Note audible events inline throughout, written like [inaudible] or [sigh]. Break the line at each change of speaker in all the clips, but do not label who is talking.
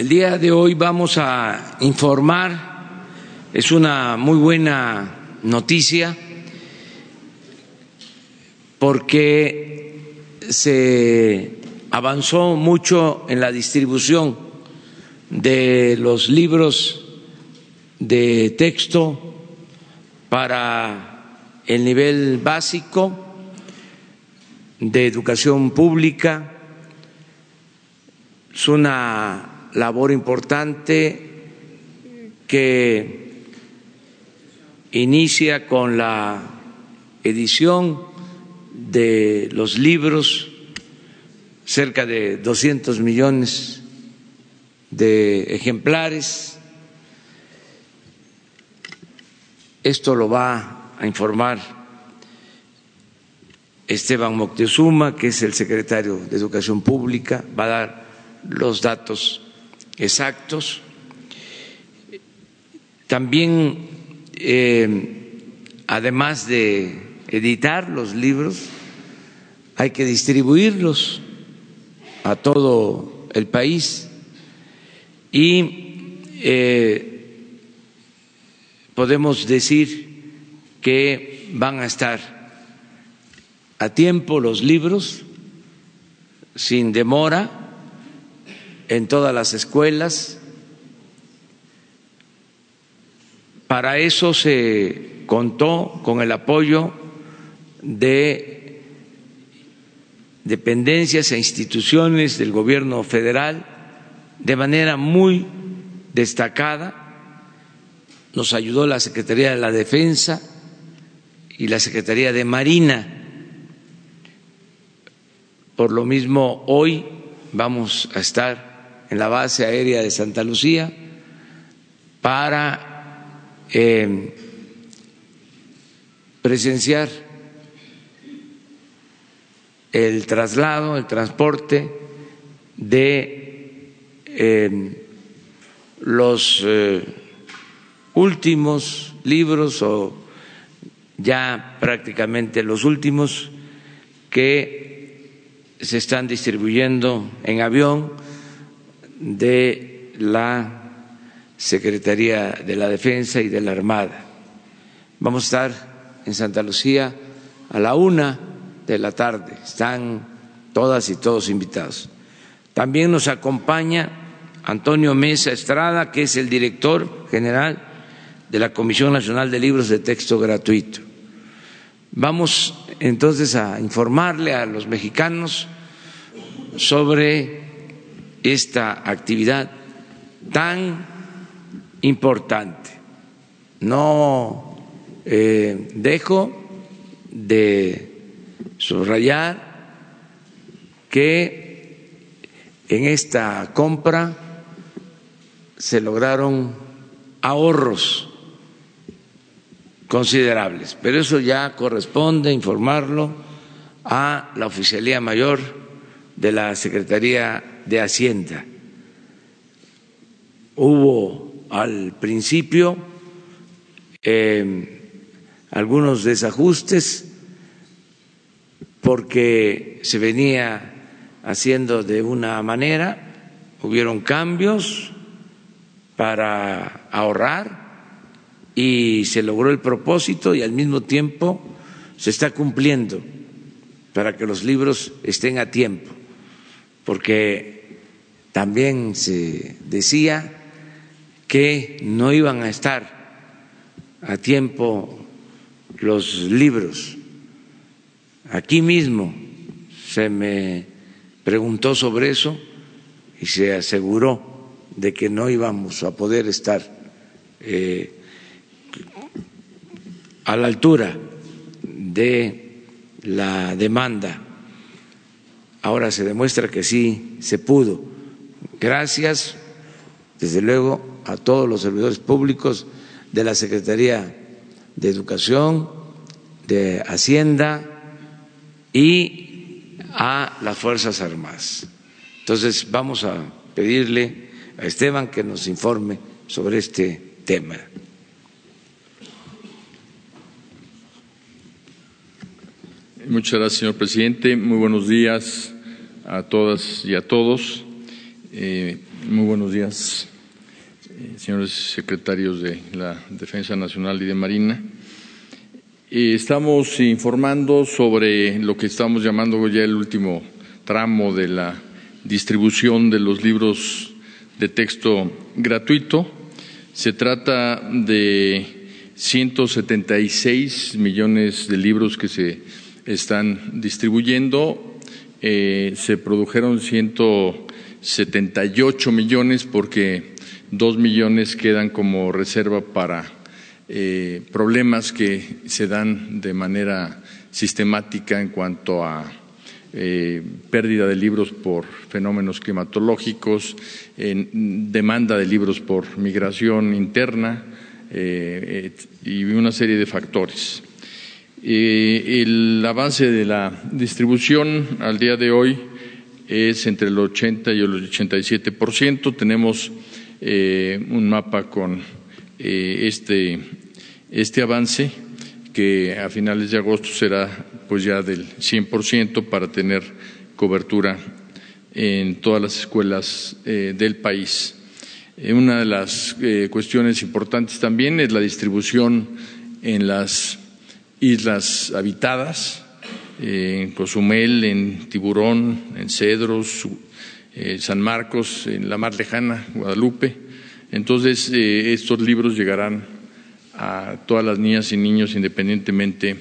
El día de hoy vamos a informar, es una muy buena noticia, porque se avanzó mucho en la distribución de los libros de texto para el nivel básico de educación pública. Es una labor importante que inicia con la edición de los libros, cerca de 200 millones de ejemplares. Esto lo va a informar Esteban Moctezuma, que es el secretario de Educación Pública, va a dar los datos exactos. También, eh, además de editar los libros, hay que distribuirlos a todo el país y eh, podemos decir que van a estar a tiempo los libros, sin demora, en todas las escuelas. Para eso se contó con el apoyo de dependencias e instituciones del gobierno federal de manera muy destacada. Nos ayudó la Secretaría de la Defensa y la Secretaría de Marina. Por lo mismo, hoy vamos a estar en la base aérea de Santa Lucía para eh, presenciar el traslado, el transporte de eh, los eh, últimos libros o ya prácticamente los últimos que se están distribuyendo en avión de la Secretaría de la Defensa y de la Armada. Vamos a estar en Santa Lucía a la una de la tarde. Están todas y todos invitados. También nos acompaña Antonio Mesa Estrada, que es el director general de la Comisión Nacional de Libros de Texto Gratuito. Vamos entonces a informarle a los mexicanos sobre esta actividad tan importante. No eh, dejo de subrayar que en esta compra se lograron ahorros considerables, pero eso ya corresponde informarlo a la Oficialía Mayor de la Secretaría de Hacienda. Hubo al principio eh, algunos desajustes porque se venía haciendo de una manera, hubieron cambios para ahorrar y se logró el propósito y al mismo tiempo se está cumpliendo para que los libros estén a tiempo, porque también se decía que no iban a estar a tiempo los libros Aquí mismo se me preguntó sobre eso y se aseguró de que no íbamos a poder estar eh, a la altura de la demanda. Ahora se demuestra que sí se pudo. Gracias, desde luego, a todos los servidores públicos de la Secretaría de Educación, de Hacienda, y a las Fuerzas Armadas. Entonces vamos a pedirle a Esteban que nos informe sobre este tema.
Muchas gracias, señor presidente. Muy buenos días a todas y a todos. Eh, Muy buenos días, eh, señores secretarios de la Defensa Nacional y de Marina. Eh, estamos informando sobre lo que estamos llamando ya el último tramo de la distribución de los libros de texto gratuito. Se trata de 176 millones de libros que se están distribuyendo. Eh, se produjeron 178 millones porque dos millones quedan como reserva para eh, problemas que se dan de manera sistemática en cuanto a eh, pérdida de libros por fenómenos climatológicos, demanda de libros por migración interna y una serie de factores. El avance de la distribución al día de hoy es entre el 80 y el 87%. Tenemos un mapa con este este avance, que a finales de agosto será pues ya del 100% para tener cobertura en todas las escuelas eh, del país. Eh, una de las eh, cuestiones importantes también es la distribución en las islas habitadas, en Cozumel, en Tiburón, en Cedros, San Marcos, en la mar lejana, Guadalupe. Entonces, estos libros llegarán a todas las niñas y niños independientemente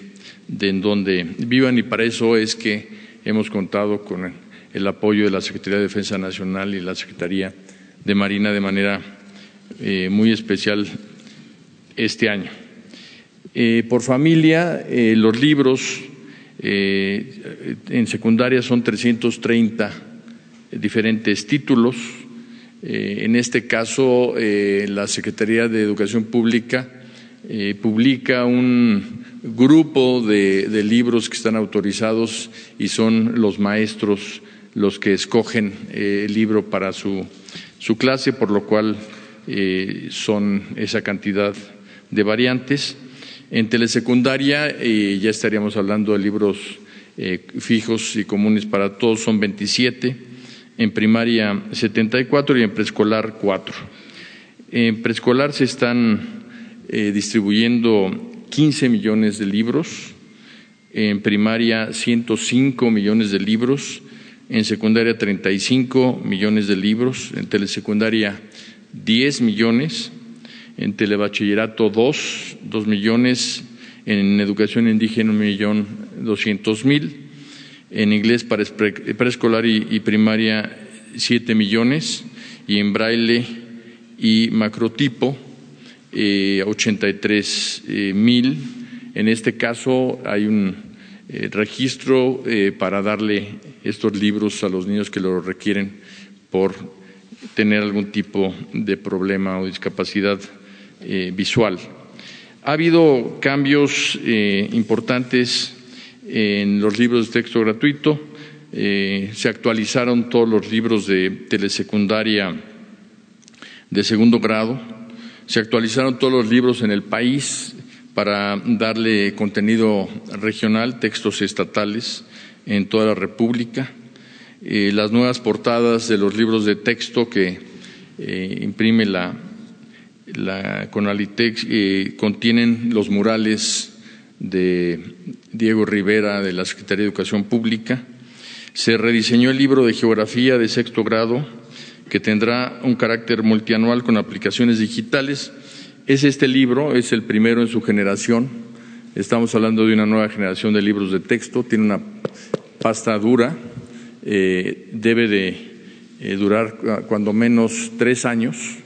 de en dónde vivan y para eso es que hemos contado con el apoyo de la Secretaría de Defensa Nacional y la Secretaría de Marina de manera eh, muy especial este año. Eh, por familia, eh, los libros en secundaria son 330 diferentes títulos. en este caso, la Secretaría de Educación Pública eh, publica un grupo de, libros que están autorizados y son los maestros los que escogen eh, el libro para su, su, clase, por lo cual eh, son esa cantidad de variantes. En telesecundaria ya estaríamos hablando de libros fijos y comunes para todos, son 27, en primaria 74 y en preescolar 4. En preescolar se están eh, distribuyendo 15 millones de libros, en primaria 105 millones de libros, en secundaria 35 millones de libros, en telesecundaria 10 millones, en telebachillerato 2, 2 millones, en educación indígena un millón doscientos mil, en inglés para preescolar y, primaria 7 millones, y en braille y macrotipo 83 eh, mil. En este caso hay un eh, registro eh, para darle estos libros a los niños que lo requieren por tener algún tipo de problema o discapacidad visual. Ha habido cambios importantes en los libros de texto gratuito. se actualizaron todos los libros de telesecundaria de segundo grado se actualizaron todos los libros en el país para darle contenido regional, textos estatales en toda la República. Eh, las nuevas portadas de los libros de texto que eh, imprime la, la Conalitex eh, contienen los murales de Diego Rivera de la Secretaría de Educación Pública. Se rediseñó el libro de geografía de sexto grado que tendrá un carácter multianual con aplicaciones digitales. Es este libro, es el primero en su generación. Estamos hablando de una nueva generación de libros de texto. Tiene una pasta dura, eh, debe de eh, durar cuando menos tres años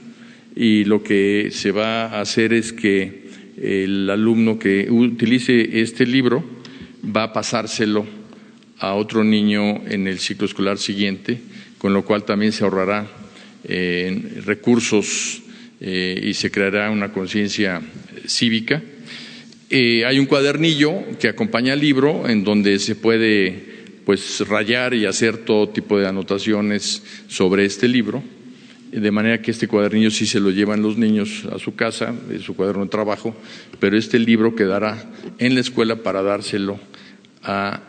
y lo que se va a hacer es que el alumno que utilice este libro va a pasárselo a otro niño en el ciclo escolar siguiente con lo cual también se ahorrará eh, recursos eh, y se creará una conciencia cívica. Eh, hay un cuadernillo que acompaña al libro en donde se puede pues rayar y hacer todo tipo de anotaciones sobre este libro, de manera que este cuadernillo sí se lo llevan los niños a su casa, es su cuaderno de trabajo, pero este libro quedará en la escuela para dárselo a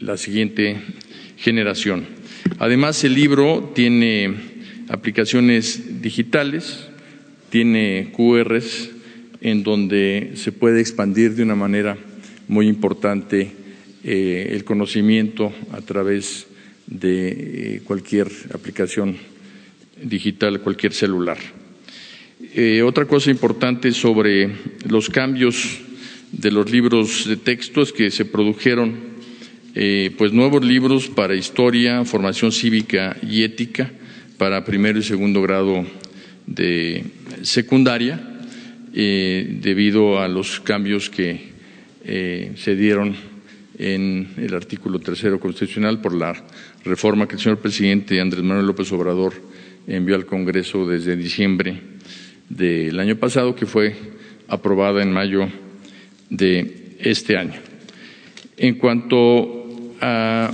la siguiente generación. Además, el libro tiene aplicaciones digitales, tiene QRs en donde se puede expandir de una manera muy importante eh, el conocimiento a través de eh, cualquier aplicación digital, cualquier celular. Eh, otra cosa importante sobre los cambios de los libros de texto es que se produjeron pues nuevos libros para historia, formación cívica y ética para primero y segundo grado de secundaria, debido a los cambios que se dieron en el artículo tercero constitucional por la reforma que el señor presidente Andrés Manuel López Obrador envió al Congreso desde diciembre del año pasado, que fue aprobada en mayo de este año. En cuanto a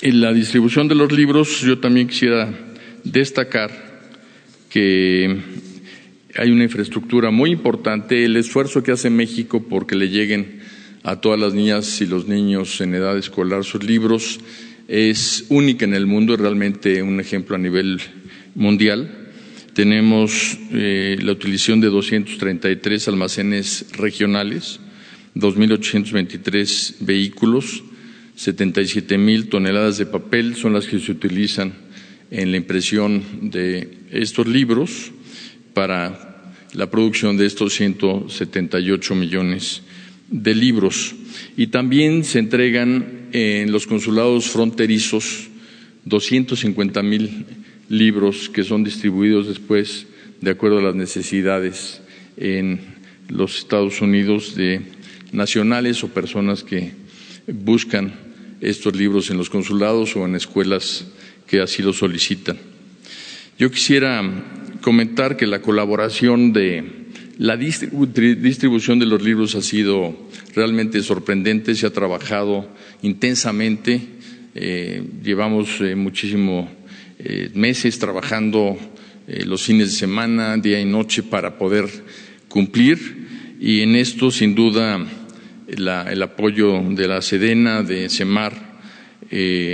la distribución de los libros, yo también quisiera destacar que hay una infraestructura muy importante, el esfuerzo que hace México porque le lleguen a todas las niñas y los niños en edad escolar sus libros. Es única en el mundo, es realmente un ejemplo a nivel mundial. Tenemos eh, la utilización de 233 almacenes regionales, 2.823 vehículos, 77.000 toneladas de papel son las que se utilizan en la impresión de estos libros para la producción de estos 178 millones de libros y también se entregan en los consulados fronterizos 250 mil libros que son distribuidos después de acuerdo a las necesidades en los Estados Unidos de nacionales o personas que buscan estos libros en los consulados o en escuelas que así lo solicitan. Yo quisiera comentar que la colaboración de la distribución de los libros ha sido realmente sorprendente, se ha trabajado intensamente, eh, llevamos eh, muchísimos eh, meses trabajando los fines de semana, día y noche para poder cumplir y en esto sin duda el apoyo de la Sedena, de Semar,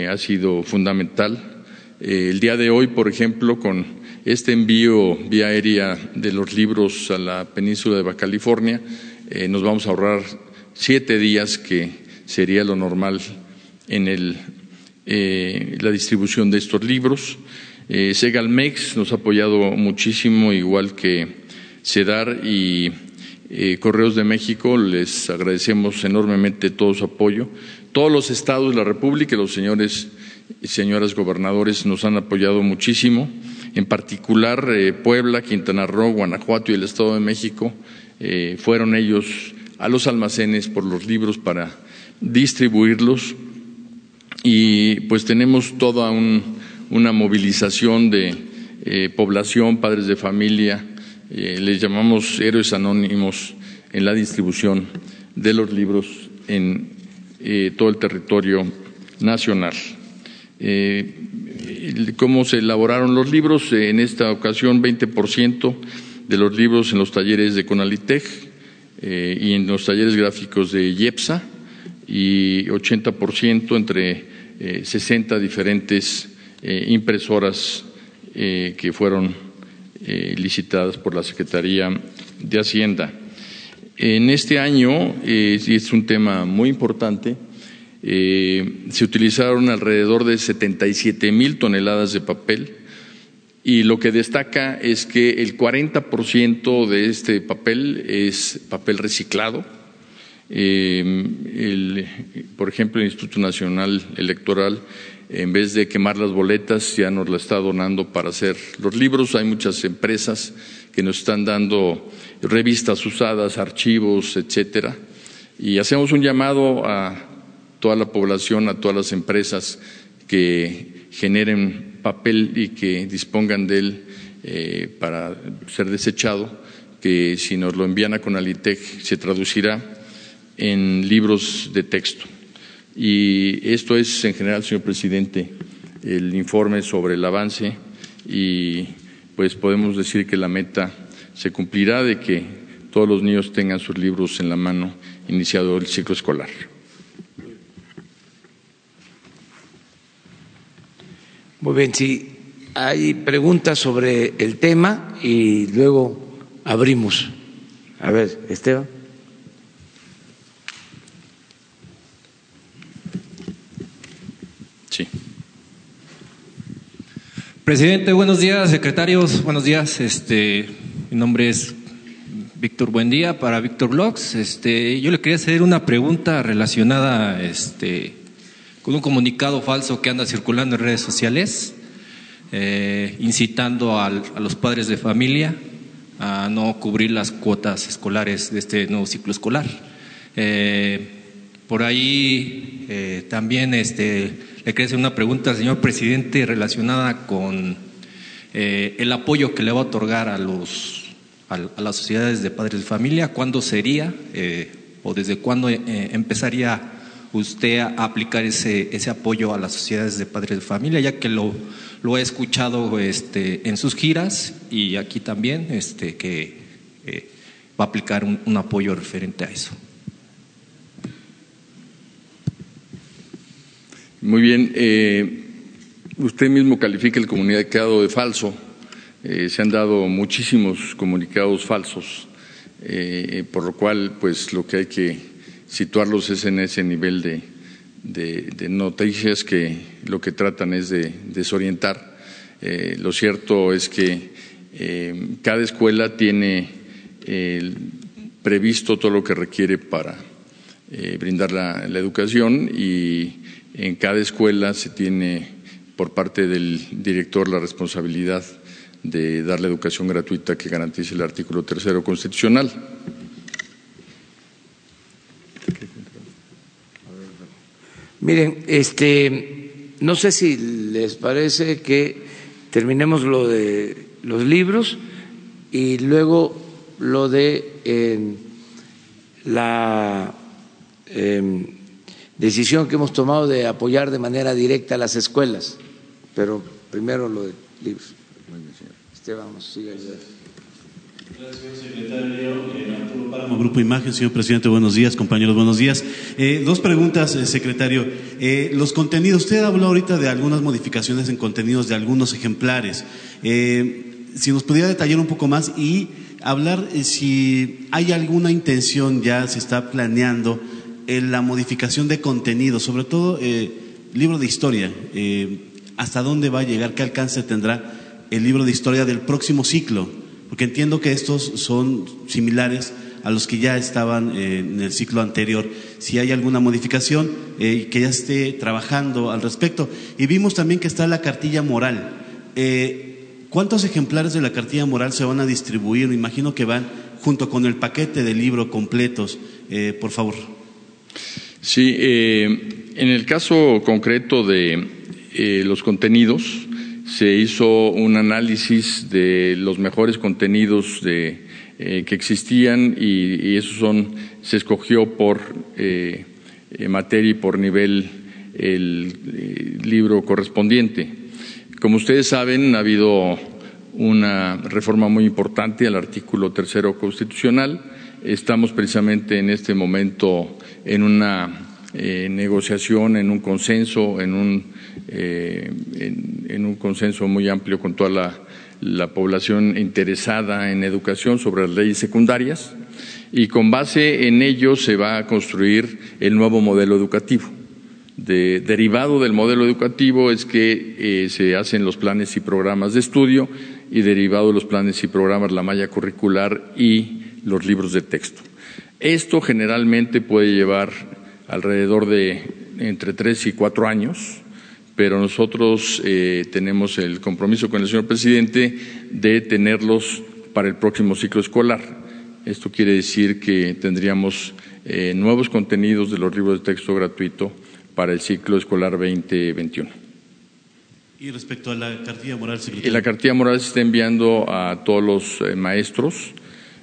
ha sido fundamental. el día de hoy, por ejemplo, con este envío vía aérea de los libros a la península de Baja California, eh, nos vamos a ahorrar siete días, que sería lo normal en eh, la distribución de estos libros. Eh, Segalmex nos ha apoyado muchísimo, igual que CEDAR y Correos de México. Les agradecemos enormemente todo su apoyo. Todos los estados de la República, los señores y señoras gobernadores nos han apoyado muchísimo en particular eh, Puebla, Quintana Roo, Guanajuato y el Estado de México, eh, fueron ellos a los almacenes por los libros para distribuirlos. Y pues tenemos toda una movilización de eh, población, padres de familia, les llamamos héroes anónimos en la distribución de los libros en todo el territorio nacional cómo se elaboraron los libros. En esta ocasión, 20% de los libros en los talleres de Conalitech eh, y en los talleres gráficos de IEPSA y 80% entre 60 eh, diferentes eh, impresoras que fueron licitadas por la Secretaría de Hacienda. En este año, y es un tema muy importante, eh, se utilizaron alrededor de 77 mil toneladas de papel y lo que destaca es que el 40% de este papel es papel reciclado. Eh, por ejemplo, el Instituto Nacional Electoral, en vez de quemar las boletas, ya nos la está donando para hacer los libros. Hay muchas empresas que nos están dando revistas usadas, archivos, etcétera. Y hacemos un llamado a toda la población, a todas las empresas que generen papel y que dispongan de él eh, para ser desechado, que si nos lo envían a Conalitech se traducirá en libros de texto. Y esto es, en general, señor presidente, el informe sobre el avance y pues podemos decir que la meta se cumplirá de que todos los niños tengan sus libros en la mano iniciado el ciclo escolar.
Muy bien, si hay preguntas sobre el tema y luego abrimos. A ver, Esteban.
Sí.
Presidente, buenos días. Secretarios, buenos días. Este, mi nombre es Víctor Buendía para Víctor Blogs. Este, yo le quería hacer una pregunta relacionada este, un comunicado falso que anda circulando en redes sociales, eh, incitando a los padres de familia a no cubrir las cuotas escolares de este nuevo ciclo escolar. Eh, por ahí eh, también este, le quería hacer una pregunta señor presidente relacionada con el apoyo que le va a otorgar a los a, las sociedades de padres de familia, ¿cuándo sería o desde cuándo empezaría usted a aplicar ese, ese apoyo a las sociedades de padres de familia, ya que lo, lo he escuchado este, en sus giras y aquí también, este, que eh, va a aplicar un, un apoyo referente a eso?
Muy bien. usted mismo califica el comunicado de falso. Eh, se han dado muchísimos comunicados falsos, eh, por lo cual, pues lo que hay que situarlos es en ese nivel de, de, noticias que lo que tratan es de desorientar. Eh, lo cierto es que cada escuela tiene previsto todo lo que requiere para brindar la, la educación y en cada escuela se tiene por parte del director la responsabilidad de dar la educación gratuita que garantice el artículo tercero constitucional.
Miren, este, no sé si les parece que terminemos lo de los libros y luego lo de la em, decisión que hemos tomado de apoyar de manera directa a las escuelas, pero primero lo de libros.
Gracias, secretario. Arturo Grupo Imagen. Señor presidente, buenos días. Compañeros, buenos días. Eh, dos preguntas, eh, secretario. Eh, los contenidos, usted habló ahorita de algunas modificaciones en contenidos de algunos ejemplares. si nos pudiera detallar un poco más y hablar si hay alguna intención ya, se está planeando en la modificación de contenidos, sobre todo libro de historia. ¿Hasta dónde va a llegar? ¿Qué alcance tendrá? el libro de historia del próximo ciclo, porque entiendo que estos son similares a los que ya estaban eh, en el ciclo anterior. Si hay alguna modificación, eh, que ya esté trabajando al respecto. Y vimos también que está la cartilla moral. Eh, ¿Cuántos ejemplares de la cartilla moral se van a distribuir? Me imagino que van junto con el paquete de libro completos. por favor.
Sí, en el caso concreto de los contenidos, se hizo un análisis de los mejores contenidos de, eh, que existían y, y, son, se escogió por eh, eh, materia y por nivel el libro correspondiente. Como ustedes saben, ha habido una reforma muy importante al artículo tercero constitucional. Estamos precisamente en este momento en una negociación, en un consenso, en un eh, en, un consenso muy amplio con toda la, población interesada en educación sobre las leyes secundarias y con base en ello se va a construir el nuevo modelo educativo. derivado del modelo educativo es que eh, se hacen los planes y programas de estudio y derivado de los planes y programas la malla curricular y los libros de texto. Esto generalmente puede llevar alrededor de entre tres y cuatro años pero nosotros eh, tenemos el compromiso con el señor presidente de tenerlos para el próximo ciclo escolar. Esto quiere decir que tendríamos eh, nuevos contenidos de los libros de texto gratuito para el ciclo escolar 2021.
Y respecto a la cartilla moral,
secretario. La cartilla moral se está enviando a todos los eh, maestros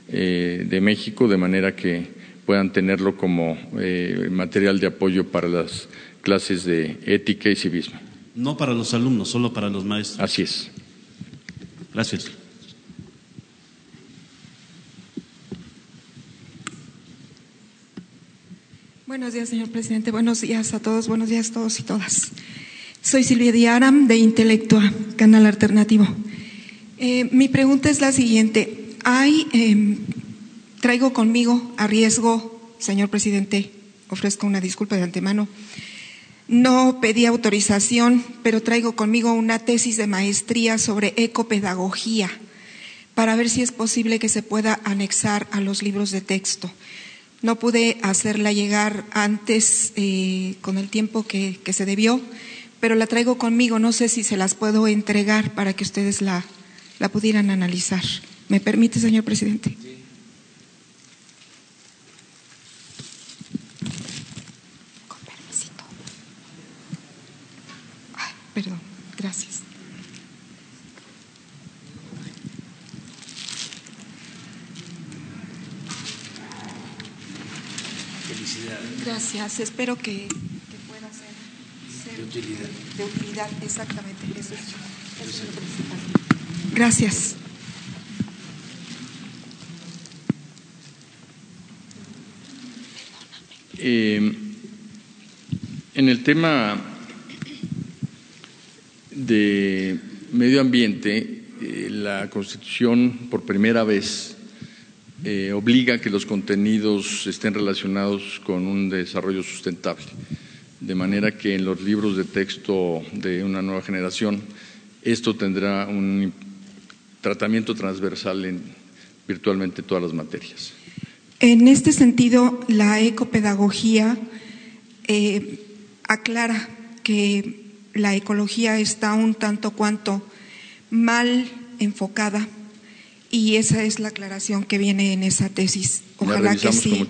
de México de manera que puedan tenerlo como material de apoyo para las clases de ética y civismo.
No para los alumnos, solo para los maestros.
Así es.
Gracias.
Buenos días, señor presidente. Buenos días a todos. Buenos días a todos y todas. Soy Silvia Diaram de Intelectua, Canal Alternativo. Eh, mi pregunta es la siguiente. Hay, em, traigo conmigo a riesgo, señor presidente, ofrezco una disculpa de antemano. No pedí autorización, pero traigo conmigo una tesis de maestría sobre ecopedagogía para ver si es posible que se pueda anexar a los libros de texto. No pude hacerla llegar antes eh, con el tiempo que, que se debió, pero la traigo conmigo. No sé si se las puedo entregar para que ustedes la, la pudieran analizar. ¿Me permite, señor presidente? Con permisito. Ay, perdón, gracias.
Felicidades.
Gracias, espero que, que pueda ser, ser
De utilidad.
de utilidad, exactamente. Eso es, eso es lo principal. Gracias.
Eh, en el tema de medio ambiente, eh, la Constitución por primera vez eh, obliga a que los contenidos estén relacionados con un desarrollo sustentable, de manera que en los libros de texto de una nueva generación esto tendrá un tratamiento transversal en virtualmente todas las materias.
En este sentido, la ecopedagogía eh, aclara que la ecología está un tanto cuanto mal enfocada y esa es la aclaración que viene en esa tesis. Ojalá que sí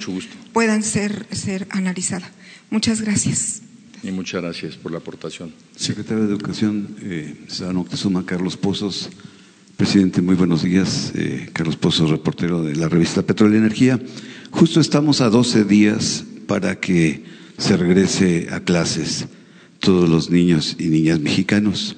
puedan ser, ser analizada. Muchas gracias.
Y muchas gracias por la aportación.
Secretario de Educación, eh, Moctezuma, Carlos Pozos. Presidente, muy buenos días. Eh, Carlos Pozos, reportero de la revista Petróleo y Energía. Justo estamos a 12 días para que se regrese a clases todos los niños y niñas mexicanos.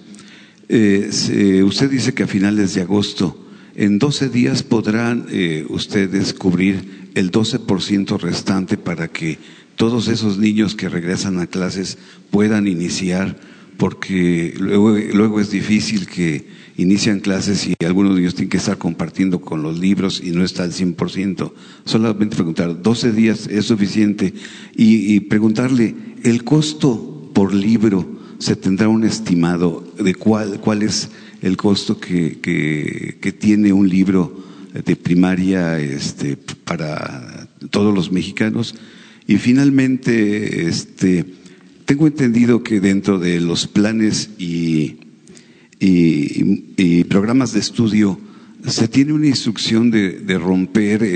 Eh, se- usted dice que a finales de agosto, en 12 días podrán eh, ustedes cubrir el 12% restante para que todos esos niños que regresan a clases puedan iniciar, porque luego, luego es difícil que inician clases y algunos niños tienen que estar compartiendo con los libros y no está al 100%. Solamente preguntar, 12 días es suficiente y, y preguntarle, ¿el costo por libro se tendrá un estimado de cuál, cuál es el costo que, que, tiene un libro de primaria este, para todos los mexicanos? Y finalmente, este, tengo entendido que dentro de los planes y, programas de estudio se tiene una instrucción de, de romper eh,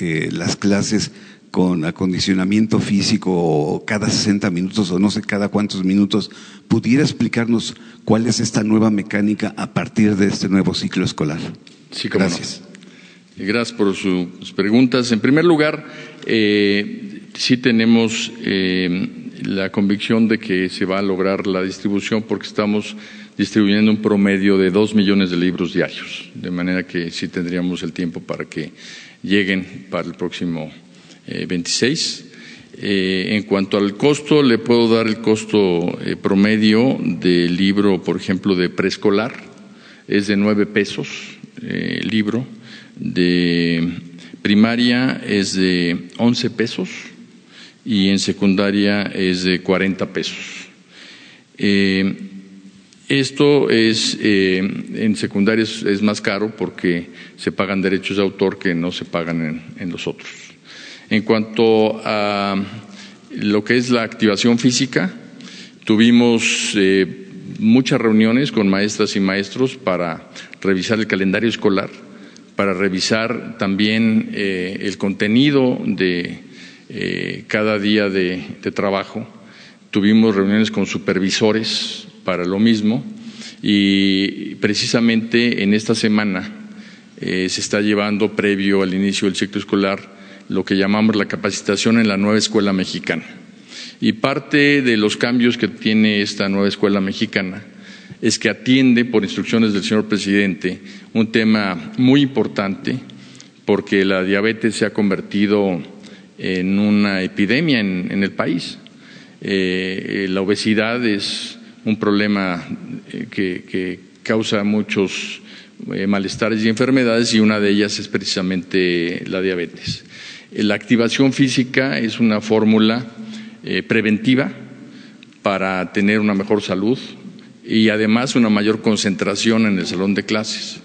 eh, las clases con acondicionamiento físico cada 60 minutos o no sé cada cuántos minutos. ¿Pudiera explicarnos cuál es esta nueva mecánica a partir de este nuevo ciclo escolar?
Sí, cómo.
Gracias.
Gracias por sus preguntas. En primer lugar, eh, sí tenemos eh, la convicción de que se va a lograr la distribución porque estamos distribuyendo un promedio de dos millones de libros diarios, de manera que sí tendríamos el tiempo para que lleguen para el próximo eh, 26. Eh, en cuanto al costo, le puedo dar el costo eh, promedio del libro, por ejemplo, de preescolar, es de nueve pesos eh, el libro, de primaria es de 11 pesos y en secundaria es de 40 pesos. Eh, esto es, eh, en secundaria es, más caro porque se pagan derechos de autor que no se pagan en los otros. En cuanto a lo que es la activación física, tuvimos eh, muchas reuniones con maestras y maestros para revisar el calendario escolar, para revisar también eh, el contenido de eh, cada día de, trabajo. Tuvimos reuniones con supervisores para lo mismo y precisamente en esta semana se está llevando previo al inicio del ciclo escolar lo que llamamos la capacitación en la nueva escuela mexicana. Y parte de los cambios que tiene esta nueva escuela mexicana es que atiende, por instrucciones del señor presidente, un tema muy importante porque la diabetes se ha convertido en una epidemia en, el país. Eh, la obesidad es un problema que, causa muchos malestares y enfermedades y una de ellas es precisamente la diabetes. La activación física es una fórmula preventiva para tener una mejor salud y además una mayor concentración en el salón de clases.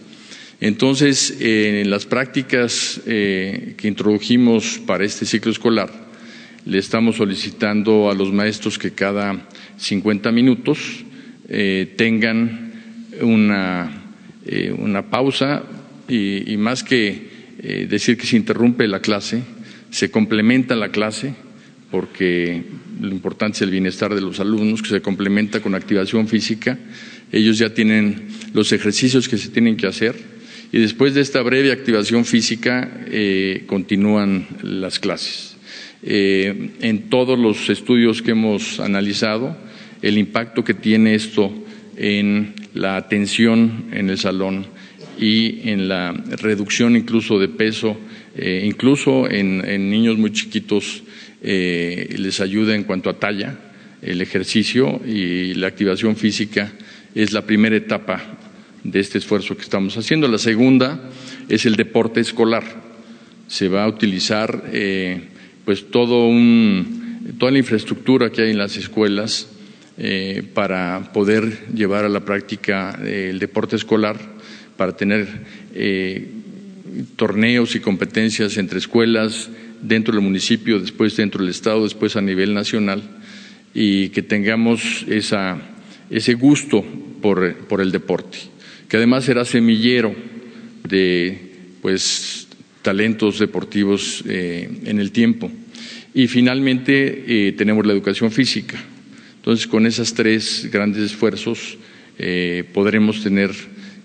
Entonces, en las prácticas eh, que introdujimos para este ciclo escolar, le estamos solicitando a los maestros que cada 50 minutos eh, tengan una, eh, una pausa y, más que decir que se interrumpe la clase, se complementa la clase porque lo importante es el bienestar de los alumnos, que se complementa con activación física. Ellos ya tienen los ejercicios que se tienen que hacer y después de esta breve activación física eh, continúan las clases. Eh, en todos los estudios que hemos analizado, el impacto que tiene esto en la atención en el salón y en la reducción incluso de peso, eh, incluso en, niños muy chiquitos les ayuda en cuanto a talla, el ejercicio y la activación física es la primera etapa de este esfuerzo que estamos haciendo. La segunda es el deporte escolar. Se va a utilizar eh, pues todo un, toda la infraestructura que hay en las escuelas eh, para poder llevar a la práctica eh, el deporte escolar, para tener torneos y competencias entre escuelas dentro del municipio, después dentro del Estado, después a nivel nacional, y que tengamos esa, ese gusto por, por el deporte que además será semillero de pues, talentos deportivos eh, en el tiempo. Y finalmente eh, tenemos la educación física. Entonces, con esos tres grandes esfuerzos eh, podremos tener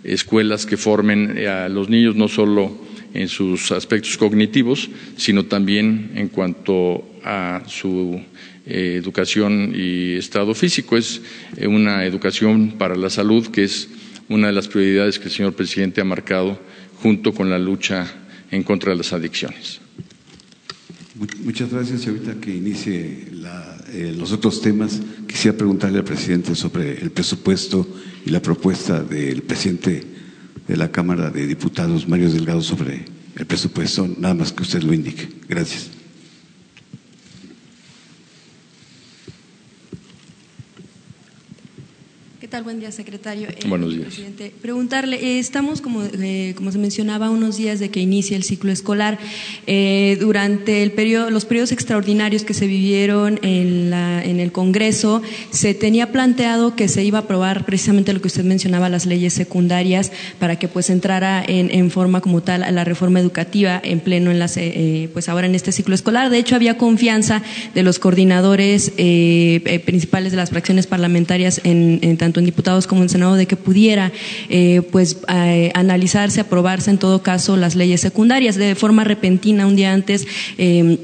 escuelas que formen a los niños no solo en sus aspectos cognitivos, sino también en cuanto a su educación y estado físico. Es una educación para la salud que es una de las prioridades que el señor presidente ha marcado junto con la lucha en contra de las adicciones.
Muchas gracias. ahorita que inicie eh, los otros temas, quisiera preguntarle al presidente sobre el presupuesto y la propuesta del presidente de la Cámara de Diputados, Mario Delgado, sobre el presupuesto. Nada más que usted lo indique. Gracias.
¿Qué tal? Buen día, secretario.
Eh, Buenos días.
Presidente. Preguntarle, eh, estamos, como, eh, como se mencionaba, unos días de que inicie el ciclo escolar. durante el periodo, los periodos extraordinarios que se vivieron en, la, en el Congreso, se tenía planteado que se iba a aprobar precisamente lo que usted mencionaba, las leyes secundarias, para que pues entrara en, en forma como tal a la reforma educativa en pleno en las, pues ahora en este ciclo escolar. De hecho, había confianza de los coordinadores principales de las fracciones parlamentarias en, en tanto en diputados como en Senado, de que pudiera eh, pues eh, analizarse, aprobarse en todo caso las leyes secundarias de forma repentina un día antes. Eh,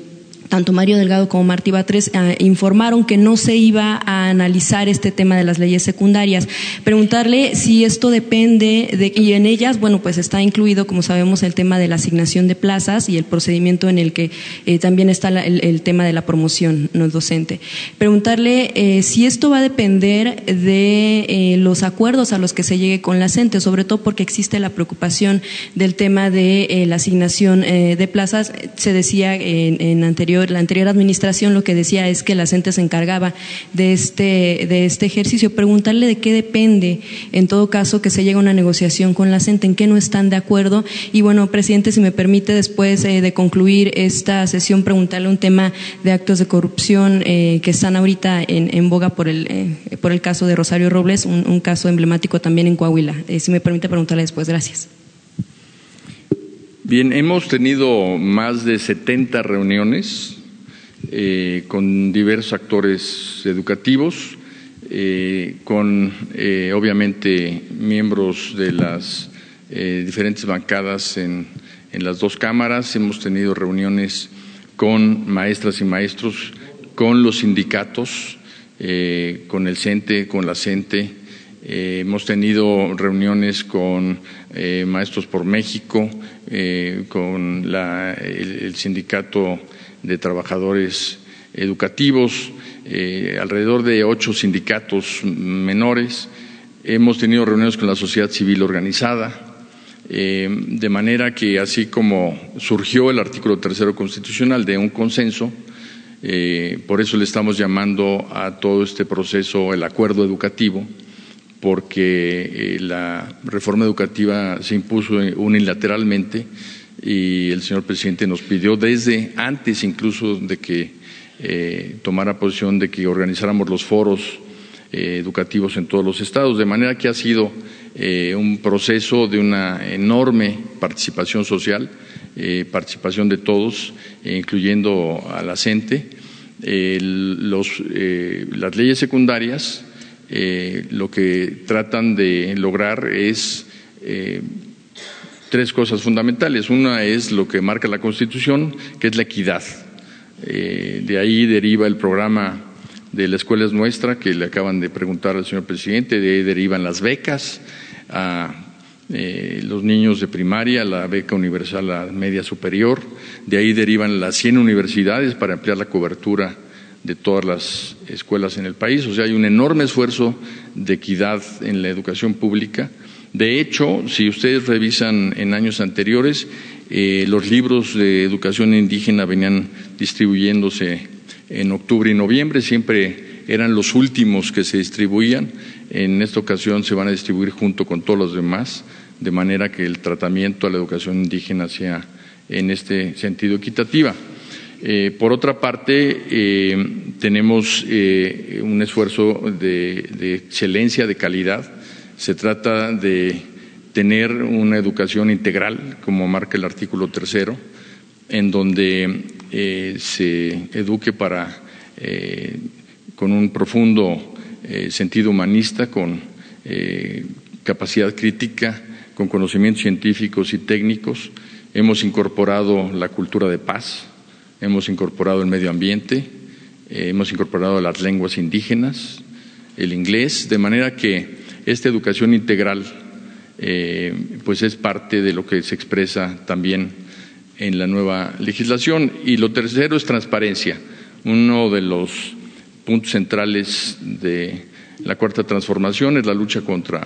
tanto Mario Delgado como Martí Batres eh, informaron que no se iba a analizar este tema de las leyes secundarias. Preguntarle si esto depende de, y en ellas, bueno, pues está incluido, como sabemos, el tema de la asignación de plazas y el procedimiento en el que eh, también está el, tema de la promoción no docente. Preguntarle eh, si esto va a depender de los acuerdos a los que se llegue con la CENTE, sobre todo porque existe la preocupación del tema de la asignación de plazas. Se decía en, en anterior la anterior administración lo que decía es que la CENTE se encargaba de este, de este ejercicio. Preguntarle de qué depende, en todo caso, que se llegue a una negociación con la CENTE, en qué no están de acuerdo. Y bueno, presidente, si me permite, después eh, de concluir esta sesión, preguntarle un tema de actos de corrupción eh, que están ahorita en, boga por el, eh, por el caso de Rosario Robles, un, un caso emblemático también en Coahuila. si me permite preguntarle después, gracias.
Bien, hemos tenido más de 70 reuniones eh, con diversos actores educativos, eh, con eh, obviamente miembros de las diferentes bancadas en, en, las dos cámaras. Hemos tenido reuniones con maestras y maestros, con los sindicatos, con el CENTE, con la CENTE. hemos tenido reuniones con Maestros por México, eh, con el, sindicato de trabajadores educativos. eh, alrededor de ocho sindicatos menores, hemos tenido reuniones con la sociedad civil organizada, eh, de manera que así como surgió el artículo tercero constitucional de un consenso, por eso le estamos llamando a todo este proceso el acuerdo educativo, porque la reforma educativa se impuso unilateralmente y el señor presidente nos pidió desde antes incluso de que eh, tomara posición de que organizáramos los foros eh, educativos en todos los estados, de manera que ha sido eh, un proceso de una enorme participación social, participación de todos, incluyendo a la CENTE. las leyes secundarias lo que tratan de lograr es tres cosas fundamentales. Una es lo que marca la Constitución, que es la equidad. Eh, de ahí deriva el programa de la escuela es nuestra, que le acaban de preguntar al señor presidente, de ahí derivan las becas a eh, los niños de primaria, la beca universal a media superior, de ahí derivan las 100 universidades para ampliar la cobertura de todas las escuelas en el país. O sea, hay un enorme esfuerzo de equidad en la educación pública de hecho, si ustedes revisan en años anteriores, eh, los libros de educación indígena venían distribuyéndose en octubre y noviembre, siempre eran los últimos que se distribuían. En esta ocasión se van a distribuir junto con todos los demás, de manera que el tratamiento a la educación indígena sea en este sentido equitativa. Eh, por otra parte, eh, tenemos un esfuerzo de excelencia, de calidad, se trata de tener una educación integral, como marca el artículo tercero, en donde eh, se eduque para, eh, con un profundo eh, sentido humanista, con capacidad crítica, con conocimientos científicos y técnicos. Hemos incorporado la cultura de paz, hemos incorporado el medio ambiente, hemos incorporado las lenguas indígenas, el inglés, de manera que esta educación integral eh, pues es parte de lo que se expresa también en la nueva legislación. Y lo tercero es transparencia. Uno de los puntos centrales de la cuarta transformación es la lucha contra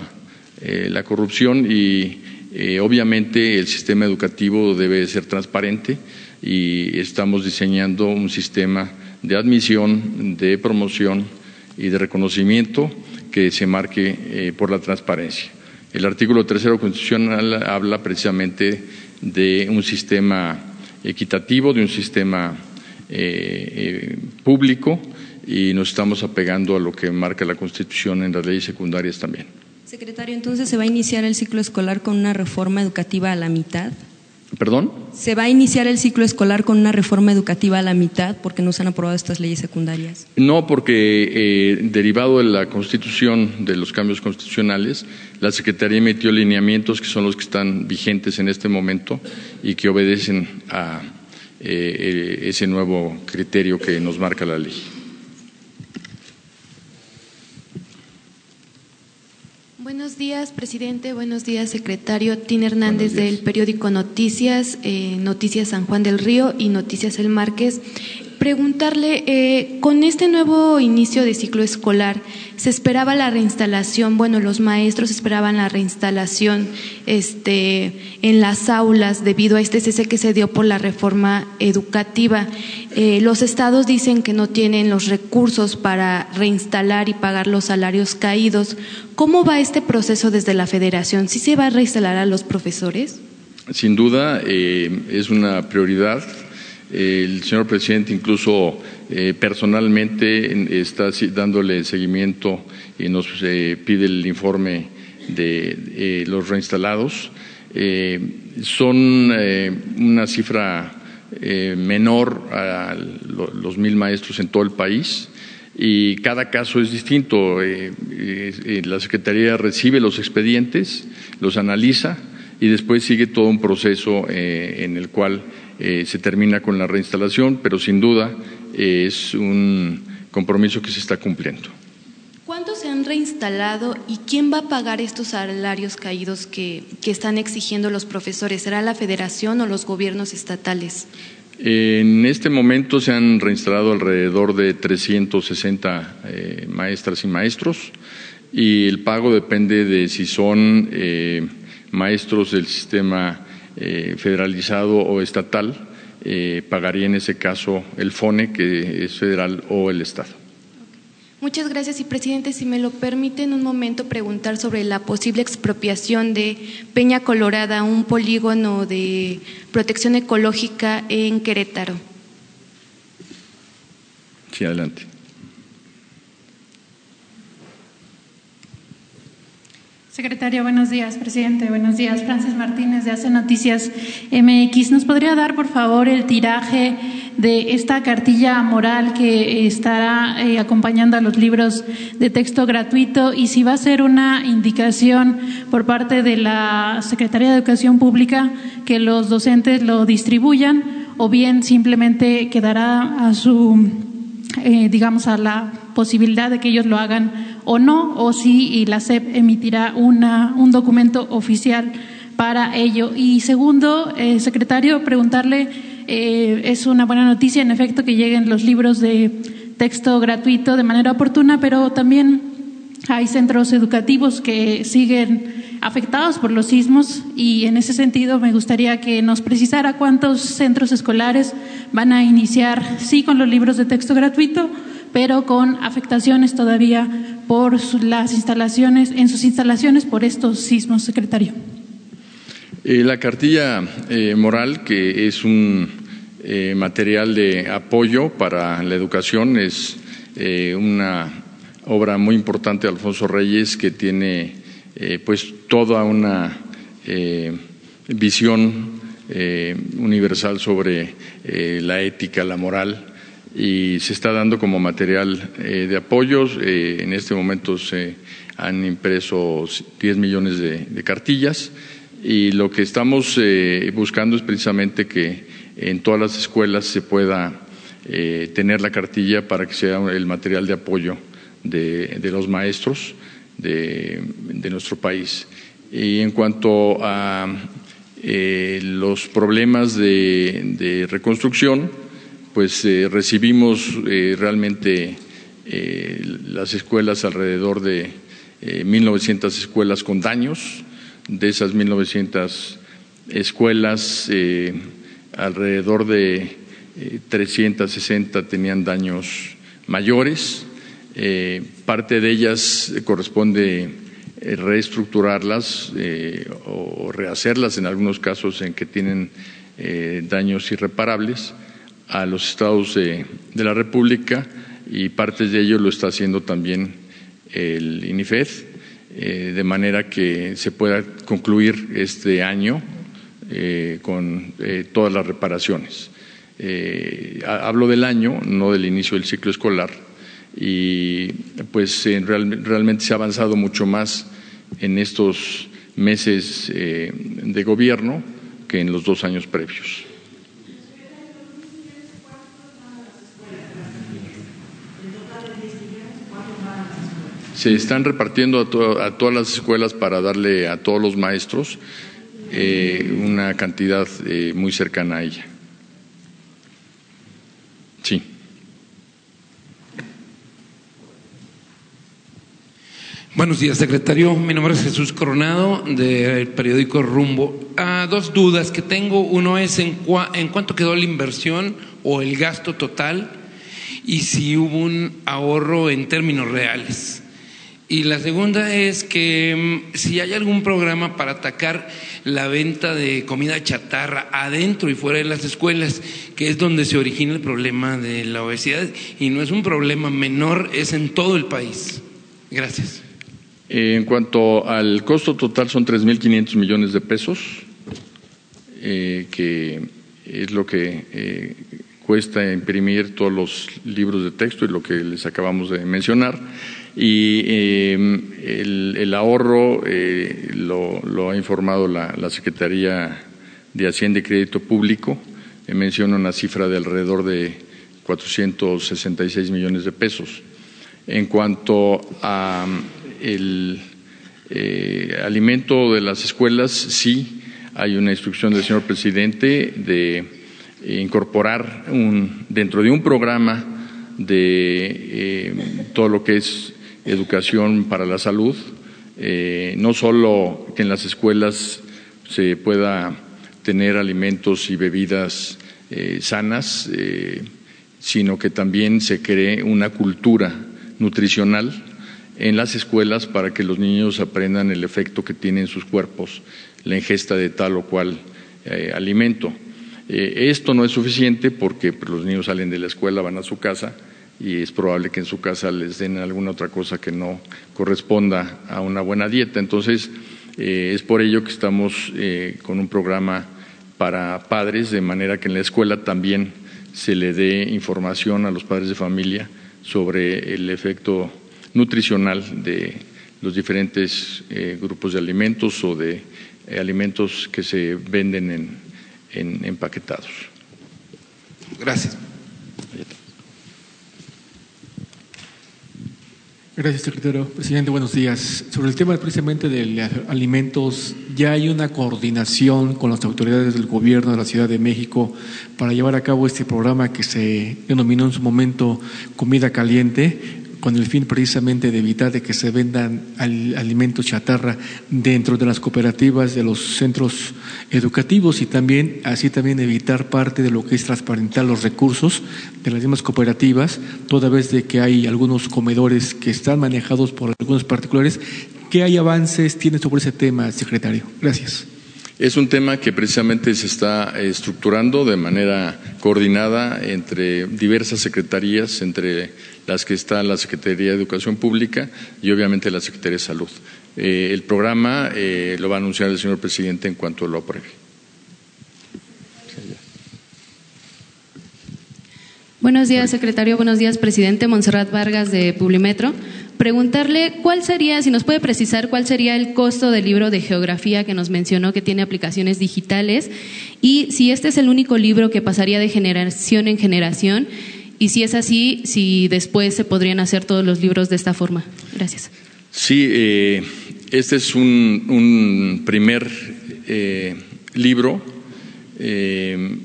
eh, la corrupción y eh, obviamente el sistema educativo debe ser transparente y estamos diseñando un sistema de admisión, de promoción y de reconocimiento que se marque eh, por la transparencia. El artículo tercero constitucional habla precisamente de un sistema equitativo, de un sistema eh, eh, público y nos estamos apegando a lo que marca la Constitución en las leyes secundarias también.
Secretario, entonces se va a iniciar el ciclo escolar con una reforma educativa a la mitad.
¿Perdón?
¿Se va a iniciar el ciclo escolar con una reforma educativa a la mitad porque no se han aprobado estas leyes secundarias?
No, porque eh, derivado de la Constitución, de los cambios constitucionales, la Secretaría emitió lineamientos que son los que están vigentes en este momento y que obedecen a eh, ese nuevo criterio que nos marca la ley.
Buenos días, presidente. Buenos días, secretario. Tina Hernández del periódico Noticias, eh, Noticias San Juan del Río y Noticias El Márquez preguntarle, eh, con este nuevo inicio de ciclo escolar, ¿se esperaba la reinstalación? Bueno, los maestros esperaban la reinstalación este, en las aulas debido a este cese que se dio por la reforma educativa. Eh, los estados dicen que no tienen los recursos para reinstalar y pagar los salarios caídos. ¿Cómo va este proceso desde la federación? ¿Sí se va a reinstalar a los profesores?
Sin duda, eh, es una prioridad el señor presidente incluso eh, personalmente está dándole seguimiento y nos eh, pide el informe de eh, los reinstalados. son una cifra menor a los mil maestros en todo el país y cada caso es distinto. la Secretaría recibe los expedientes, los analiza y después sigue todo un proceso en el cual eh, se termina con la reinstalación, pero sin duda eh, es un compromiso que se está cumpliendo.
¿Cuántos se han reinstalado y quién va a pagar estos salarios caídos que, están exigiendo los profesores? ¿Será la federación o los gobiernos estatales?
En este momento se han reinstalado alrededor de 360 eh, maestras y maestros y el pago depende de si son eh, maestros del sistema eh, federalizado o estatal, pagaría en ese caso el FONE, que es federal, o el Estado.
Muchas gracias y presidente, si me lo permite en un momento preguntar sobre la posible expropiación de Peña Colorada, un polígono de protección ecológica en Querétaro.
Sí, adelante.
Secretario, buenos días. Presidente, buenos días. Francis Martínez de Hace Noticias MX. ¿Nos podría dar, por favor, el tiraje de esta cartilla moral que estará eh, acompañando a los libros de texto gratuito y si va a ser una indicación por parte de la Secretaría de Educación Pública que los docentes lo distribuyan o bien simplemente quedará a su, eh, digamos, a la posibilidad de que ellos lo hagan o no, o si la SEP emitirá una, un documento oficial para ello. Y segundo, eh, secretario, preguntarle, eh, es una buena noticia, en efecto, que lleguen los libros de texto gratuito de manera oportuna, pero también hay centros educativos que siguen afectados por los sismos y en ese sentido me gustaría que nos precisara cuántos centros escolares van a iniciar sí con los libros de texto gratuito pero con afectaciones todavía por las instalaciones, en sus instalaciones por estos sismos, secretario.
Eh, la cartilla eh, moral, que es un eh, material de apoyo para la educación, es una obra muy importante de Alfonso Reyes que tiene pues toda una visión universal sobre la ética, la moral y se está dando como material eh, de apoyos. Eh, en este momento se han impreso 10 millones de, cartillas y lo que estamos eh, buscando es precisamente que en todas las escuelas se pueda tener la cartilla para que sea el material de apoyo de, los maestros de, nuestro país. Y en cuanto a los problemas de reconstrucción, pues eh, recibimos eh, realmente eh, las escuelas alrededor de 1.900 escuelas con daños. De esas 1.900 escuelas, alrededor de 360 tenían daños mayores. parte de ellas corresponde reestructurarlas o rehacerlas en algunos casos en que tienen daños irreparables a los estados de, la República y partes de ello lo está haciendo también el INIFED, eh, de manera que se pueda concluir este año eh, con eh, todas las reparaciones. hablo del año, no del inicio del ciclo escolar, y pues realmente se ha avanzado mucho más en estos meses de gobierno que en los dos años previos. Se están repartiendo a, todas las escuelas para darle a todos los maestros eh, una cantidad eh, muy cercana a ella. Sí.
Buenos días, secretario. Mi nombre es Jesús Coronado, del periódico Rumbo. Ah, dos dudas que tengo. Uno es en, en cuánto quedó la inversión o el gasto total y si hubo un ahorro en términos reales. Y la segunda es que mm, si hay algún programa para atacar la venta de comida chatarra adentro y fuera de las escuelas, que es donde se origina el problema de la obesidad, y no es un problema menor, es en todo el país. Gracias.
En cuanto al costo total, son 3.500 millones de pesos, eh, que es lo que eh, cuesta imprimir todos los libros de texto y lo que les acabamos de mencionar y em, el, ahorro eh, lo, ha informado la, Secretaría de Hacienda y Crédito Público, eh, menciona una cifra de alrededor de 466 millones de pesos. En cuanto a el eh, alimento de las escuelas, sí hay una instrucción del señor presidente de incorporar un, dentro de un programa de todo lo que es educación para la salud, no solo que en las escuelas se pueda tener alimentos y bebidas sanas, sino que también se cree una cultura nutricional en las escuelas para que los niños aprendan el efecto que tiene en sus cuerpos la ingesta de tal o cual eh, alimento. Eh, esto no es suficiente porque pues, los niños salen de la escuela, van a su casa y es probable que en su casa les den alguna otra cosa que no corresponda a una buena dieta. Entonces, eh, es por ello que estamos con un programa para padres, de manera que en la escuela también se le dé información a los padres de familia sobre el efecto nutricional de los diferentes eh, grupos de alimentos o de eh, alimentos que se venden en, en empaquetados.
Gracias.
Gracias, secretario. Presidente, buenos días. Sobre el tema precisamente de alimentos, ya hay una coordinación con las autoridades del gobierno de la Ciudad de México para llevar a cabo este programa que se denominó en su momento Comida Caliente con el fin precisamente de evitar de que se vendan alimentos chatarra dentro de las cooperativas de los centros educativos y también así también evitar parte de lo que es transparentar los recursos de las mismas cooperativas, toda vez de que hay algunos comedores que están manejados por algunos particulares. ¿Qué hay avances tiene sobre ese tema, secretario? Gracias.
Es un tema que precisamente se está estructurando de manera coordinada entre diversas secretarías, entre las que está la Secretaría de Educación Pública y obviamente la Secretaría de Salud. Eh, el programa eh, lo va a anunciar el señor presidente en cuanto lo apruebe.
Buenos días, secretario. Buenos días, presidente. Montserrat Vargas de Publimetro preguntarle cuál sería, si nos puede precisar cuál sería el costo del libro de geografía que nos mencionó que tiene aplicaciones digitales y si este es el único libro que pasaría de generación en generación y si es así, si después se podrían hacer todos los libros de esta forma. Gracias.
Sí, eh, este es un, primer eh, libro. Eh,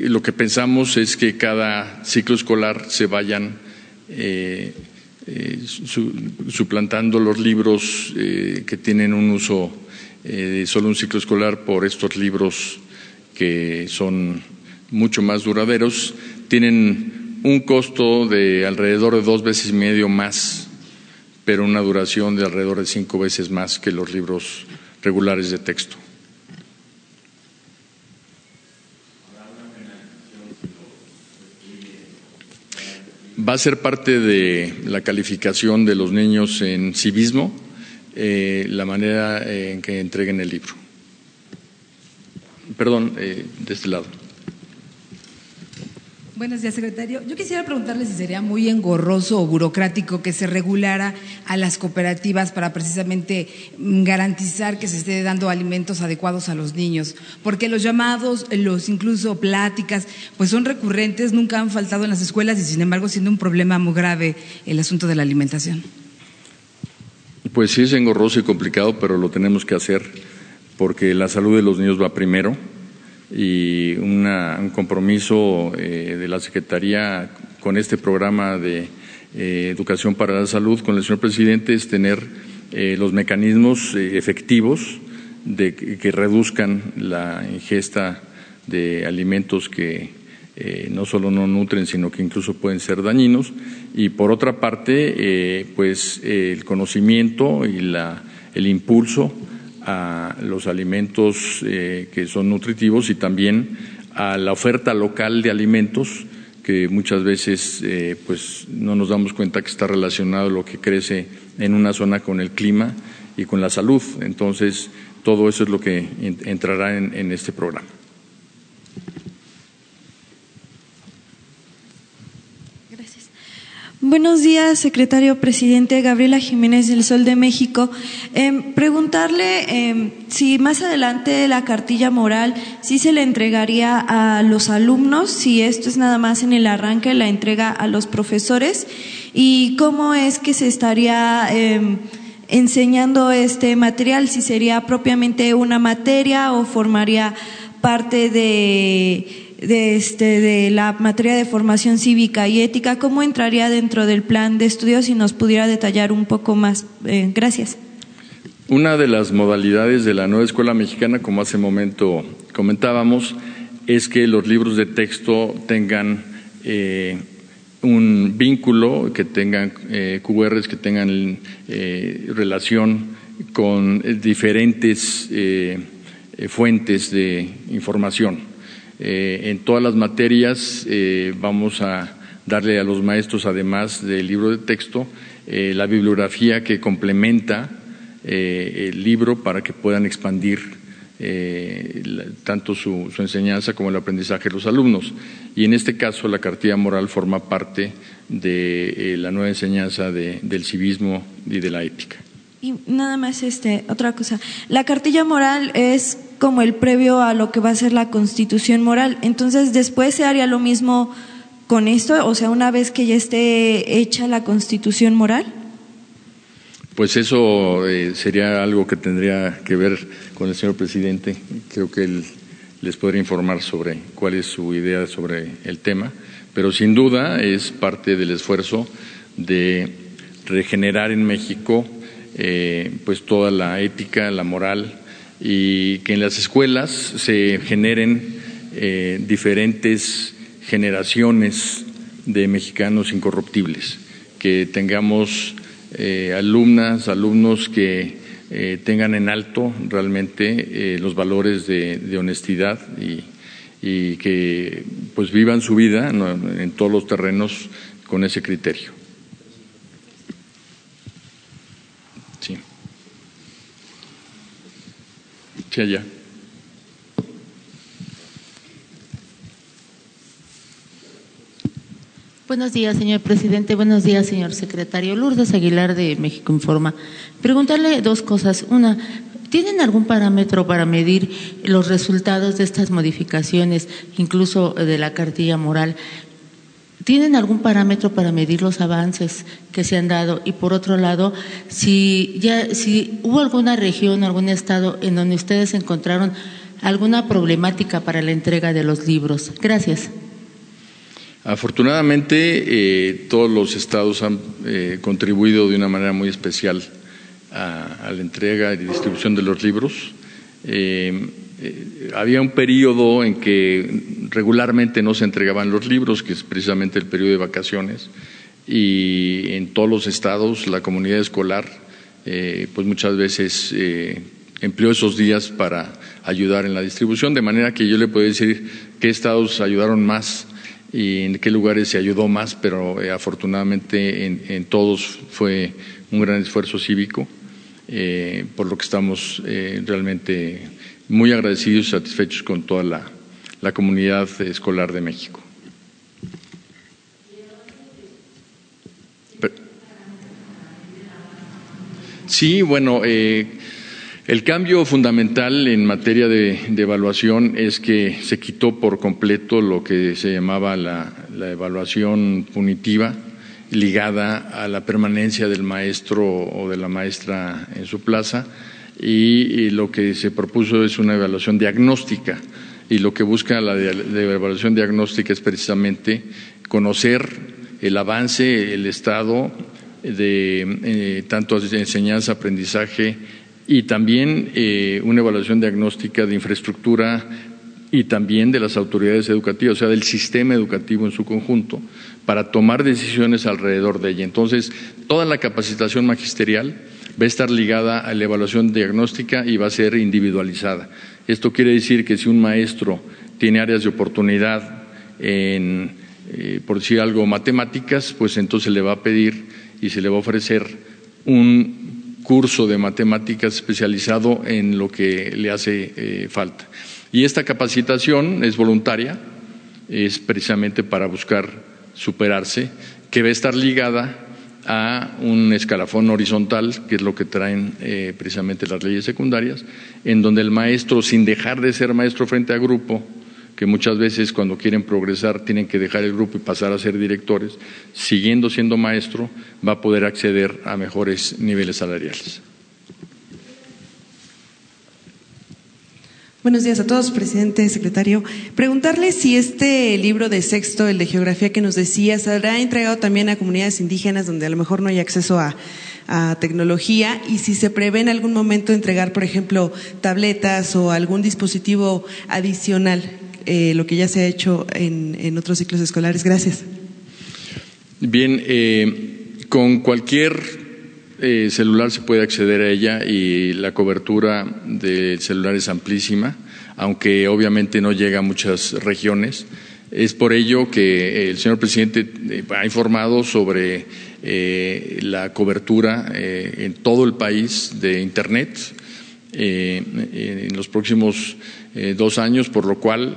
lo que pensamos es que cada ciclo escolar se vayan eh, suplantando los libros que tienen un uso de solo un ciclo escolar por estos libros que son mucho más duraderos, tienen un costo de alrededor de dos veces y medio más, pero una duración de alrededor de cinco veces más que los libros regulares de texto. Va a ser parte de la calificación de los niños en civismo, eh, la manera en que entreguen el libro. Perdón, eh, de este lado.
Buenos días, secretario. Yo quisiera preguntarle si sería muy engorroso o burocrático que se regulara a las cooperativas para precisamente mm, garantizar que se esté dando alimentos adecuados a los niños, porque los llamados, los incluso pláticas, pues son recurrentes, nunca han faltado en las escuelas y sin embargo siendo un problema muy grave el asunto de la alimentación.
Pues sí es engorroso y complicado, pero lo tenemos que hacer porque la salud de los niños va primero y un compromiso eh, de la Secretaría con este programa de eh, educación para la salud con el señor presidente es tener eh, los mecanismos efectivos de que, reduzcan la ingesta de alimentos que no solo no nutren, sino que incluso pueden ser dañinos. Y por otra parte, pues el conocimiento y la, el impulso a los alimentos eh, que son nutritivos y también a la oferta local de alimentos que muchas veces eh, pues no nos damos cuenta que está relacionado lo que crece en una zona con el clima y con la salud. Entonces, todo eso es lo que entrará en este programa.
Buenos días, secretario presidente Gabriela Jiménez del Sol de México. Em, preguntarle em, si más adelante la cartilla moral sí se le entregaría a los alumnos, si esto es nada más en el arranque, la entrega a los profesores y cómo es que se estaría em, enseñando este material, si sería propiamente una materia o formaría parte de de, este, de la materia de formación cívica y ética, ¿cómo entraría dentro del plan de estudios si nos pudiera detallar un poco más? Eh, gracias.
Una de las modalidades de la nueva escuela mexicana, como hace momento comentábamos, es que los libros de texto tengan eh, un vínculo, que tengan eh, QRs, que tengan relación con diferentes fuentes de información. Eh, en todas las materias eh, vamos a darle a los maestros, además del libro de texto, eh, la bibliografía que complementa el libro para que puedan expandir tanto su, enseñanza como el aprendizaje de los alumnos. Y en este caso, la cartilla moral forma parte de la nueva enseñanza del civismo y de la ética.
Y nada más, este, otra cosa. La cartilla moral es como el previo a lo que va a ser la constitución moral. Entonces, después se haría lo mismo con esto, o sea, una vez que ya esté hecha la constitución moral.
Pues eso eh, sería algo que tendría que ver con el señor presidente. Creo que él les podría informar sobre cuál es su idea sobre el tema, pero sin duda es parte del esfuerzo de regenerar en México eh, pues toda la ética, la moral y que en las escuelas se generen eh, diferentes generaciones de mexicanos incorruptibles, que tengamos eh, alumnas, alumnos que tengan en alto realmente los valores de, honestidad y, y, que pues vivan su vida en todos los terrenos con ese criterio.
Buenos días, señor presidente. Buenos días, señor secretario. Lourdes Aguilar de México Informa. Preguntarle dos cosas. Una, ¿tienen algún parámetro para medir los resultados de estas modificaciones, incluso de la cartilla moral? ¿Tienen algún parámetro para medir los avances que se han dado? Y por otro lado, si ya si hubo alguna región, algún estado en donde ustedes encontraron alguna problemática para la entrega de los libros. Gracias.
Afortunadamente, eh, todos los estados han eh, contribuido de una manera muy especial a, la entrega y distribución de los libros. Eh, eh, había un periodo en que regularmente no se entregaban los libros, que es precisamente el periodo de vacaciones, y en todos los estados la comunidad escolar, eh, pues muchas veces eh, empleó esos días para ayudar en la distribución, de manera que yo le puedo decir qué estados ayudaron más y en qué lugares se ayudó más, pero afortunadamente en, todos fue un gran esfuerzo cívico, por lo que estamos realmente muy agradecidos y satisfechos con toda la, comunidad escolar de México. Sí, bueno, eh, el cambio fundamental en materia de, evaluación es que se quitó por completo lo que se llamaba la, la, evaluación punitiva ligada a la permanencia del maestro o de la maestra en su plaza y, lo que se propuso es una evaluación diagnóstica y lo que busca la, evaluación diagnóstica es precisamente conocer el avance, el estado de eh, tanto enseñanza, aprendizaje y también eh, una evaluación diagnóstica de infraestructura y también de las autoridades educativas, o sea, del sistema educativo en su conjunto, para tomar decisiones alrededor de ella. Entonces, toda la capacitación magisterial va a estar ligada a la evaluación diagnóstica y va a ser individualizada. Esto quiere decir que si un maestro tiene áreas de oportunidad en, eh, por decir algo, matemáticas, pues entonces le va a pedir y se le va a ofrecer un curso de matemáticas especializado en lo que le hace eh, falta. Y esta capacitación es voluntaria, es precisamente para buscar superarse, que va a estar ligada a un escalafón horizontal, que es lo que traen eh, precisamente las leyes secundarias, en donde el maestro, sin dejar de ser maestro frente a grupo, que muchas veces cuando quieren progresar tienen que dejar el grupo y pasar a ser directores, siguiendo siendo maestro, va a poder acceder a mejores niveles salariales.
Buenos días a todos, presidente, secretario. Preguntarle si este libro de sexto, el de geografía que nos decía, se habrá entregado también a comunidades indígenas donde a lo mejor no hay acceso a, tecnología y si se prevé en algún momento entregar, por ejemplo, tabletas o algún dispositivo adicional, eh, lo que ya se ha hecho en, otros ciclos escolares. Gracias.
Bien, eh, con cualquier eh, celular se puede acceder a ella y la cobertura del celular es amplísima, aunque obviamente no llega a muchas regiones. Es por ello que el señor presidente eh, ha informado sobre eh, la cobertura en todo el país de Internet en los próximos dos años, por lo cual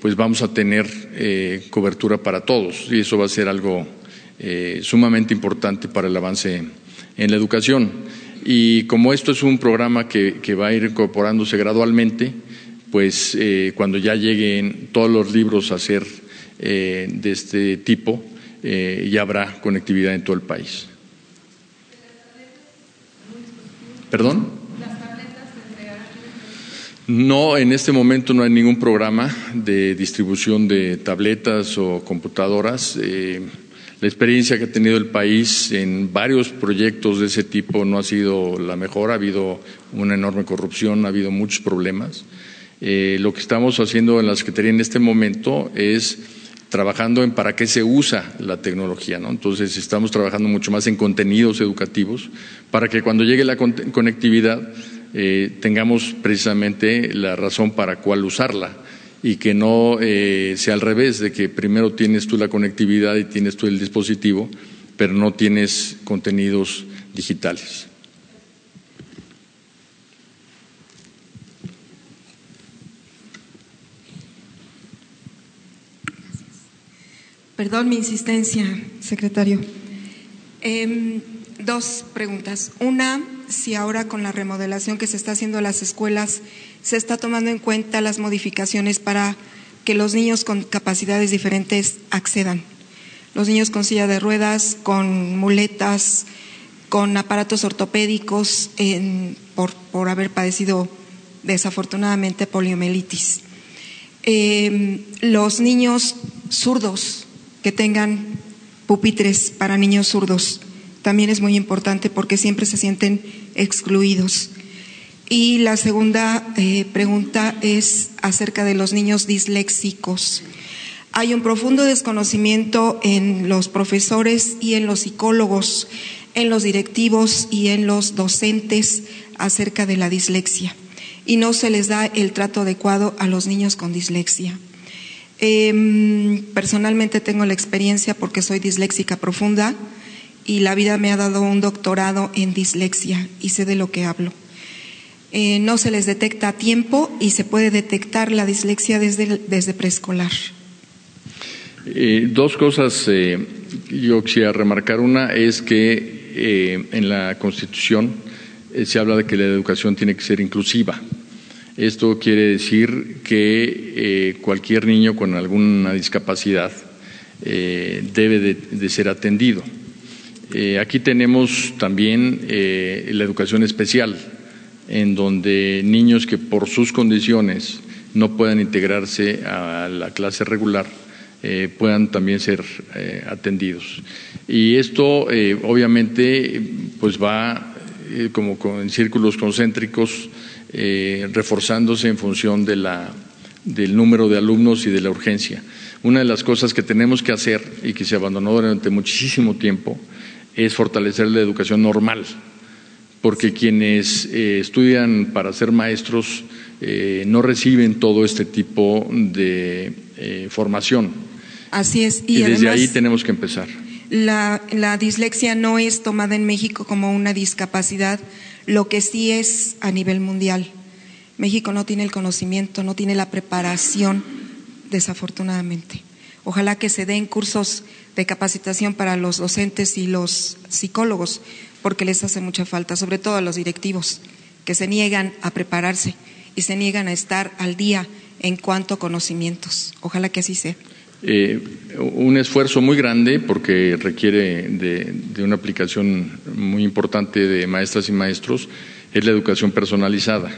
pues vamos a tener cobertura para todos y eso va a ser algo sumamente importante para el avance en la educación. Y como esto es un programa que, va a ir incorporándose gradualmente, pues eh, cuando ya lleguen todos los libros a ser eh, de este tipo, eh, ya habrá conectividad en todo el país. ¿Perdón? No, en este momento no hay ningún programa de distribución de tabletas o computadoras. La experiencia que ha tenido el país en varios proyectos de ese tipo no ha sido la mejor, ha habido una enorme corrupción, ha habido muchos problemas. Eh, lo que estamos haciendo en la Secretaría en este momento es trabajando en para qué se usa la tecnología, ¿no? Entonces estamos trabajando mucho más en contenidos educativos para que cuando llegue la conectividad eh, tengamos precisamente la razón para cuál usarla y que no eh, sea al revés, de que primero tienes tú la conectividad y tienes tú el dispositivo, pero no tienes contenidos digitales.
Perdón mi insistencia, secretario. Em, dos preguntas. Una, si ahora con la remodelación que se está haciendo en las escuelas se está tomando en cuenta las modificaciones para que los niños con capacidades diferentes accedan. Los niños con silla de ruedas, con muletas, con aparatos ortopédicos, por, haber padecido desafortunadamente poliomielitis. Em, los niños zurdos que tengan pupitres para niños zurdos también es muy importante porque siempre se sienten excluidos. Y la segunda eh, pregunta es acerca de los niños disléxicos. Hay un profundo desconocimiento en los profesores y en los psicólogos, en los directivos y en los docentes acerca de la dislexia y no se les da el trato adecuado a los niños con dislexia. Em, personalmente tengo la experiencia porque soy disléxica profunda y la vida me ha dado un doctorado en dislexia y sé de lo que hablo. Eh, no se les detecta a tiempo y se puede detectar la dislexia desde, desde preescolar.
Eh, dos cosas eh, yo quisiera remarcar. Una es que en la Constitución se habla de que la educación tiene que ser inclusiva. Esto quiere decir que cualquier niño con alguna discapacidad debe de, ser atendido. aquí tenemos también la educación especial en donde niños que por sus condiciones no puedan integrarse a la clase regular eh, puedan también ser eh, atendidos. Y esto eh, obviamente pues va como en círculos concéntricos reforzándose en función de la, del número de alumnos y de la urgencia. Una de las cosas que tenemos que hacer y que se abandonó durante muchísimo tiempo es fortalecer la educación normal, porque quienes eh, estudian para ser maestros eh, no reciben todo este tipo de eh, formación.
Así es.
Y, desde ahí tenemos que empezar.
La, la dislexia no es tomada en México como una discapacidad, lo que sí es a nivel mundial. México no tiene el conocimiento, no tiene la preparación, desafortunadamente. Ojalá que se den cursos de capacitación para los docentes y los psicólogos, porque les hace mucha falta, sobre todo a los directivos, que se niegan a prepararse y se niegan a estar al día en cuanto a conocimientos. Ojalá que así sea.
Eh, un esfuerzo muy grande porque requiere de, una aplicación muy importante de maestras y maestros es la educación personalizada.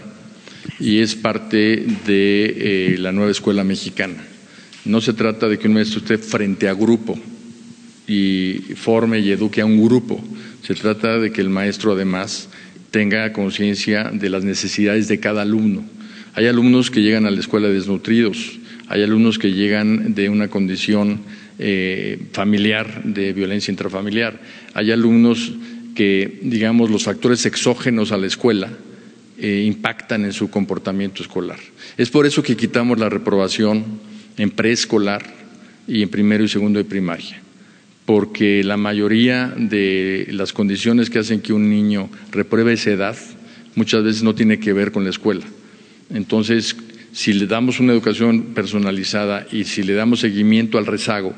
y es parte de eh, la nueva escuela mexicana. No se trata de que un maestro esté frente a grupo y forme y eduque a un grupo. Se trata de que el maestro además tenga conciencia de las necesidades de cada alumno. Hay alumnos que llegan a la escuela desnutridos, hay alumnos que llegan de una condición eh, familiar, de violencia intrafamiliar, hay alumnos que, digamos, los factores exógenos a la escuela eh, impactan en su comportamiento escolar. Es por eso que quitamos la reprobación en preescolar y en primero y segundo de primaria, porque la mayoría de las condiciones que hacen que un niño repruebe esa edad muchas veces no tiene que ver con la escuela. Entonces, si le damos una educación personalizada y si le damos seguimiento al rezago,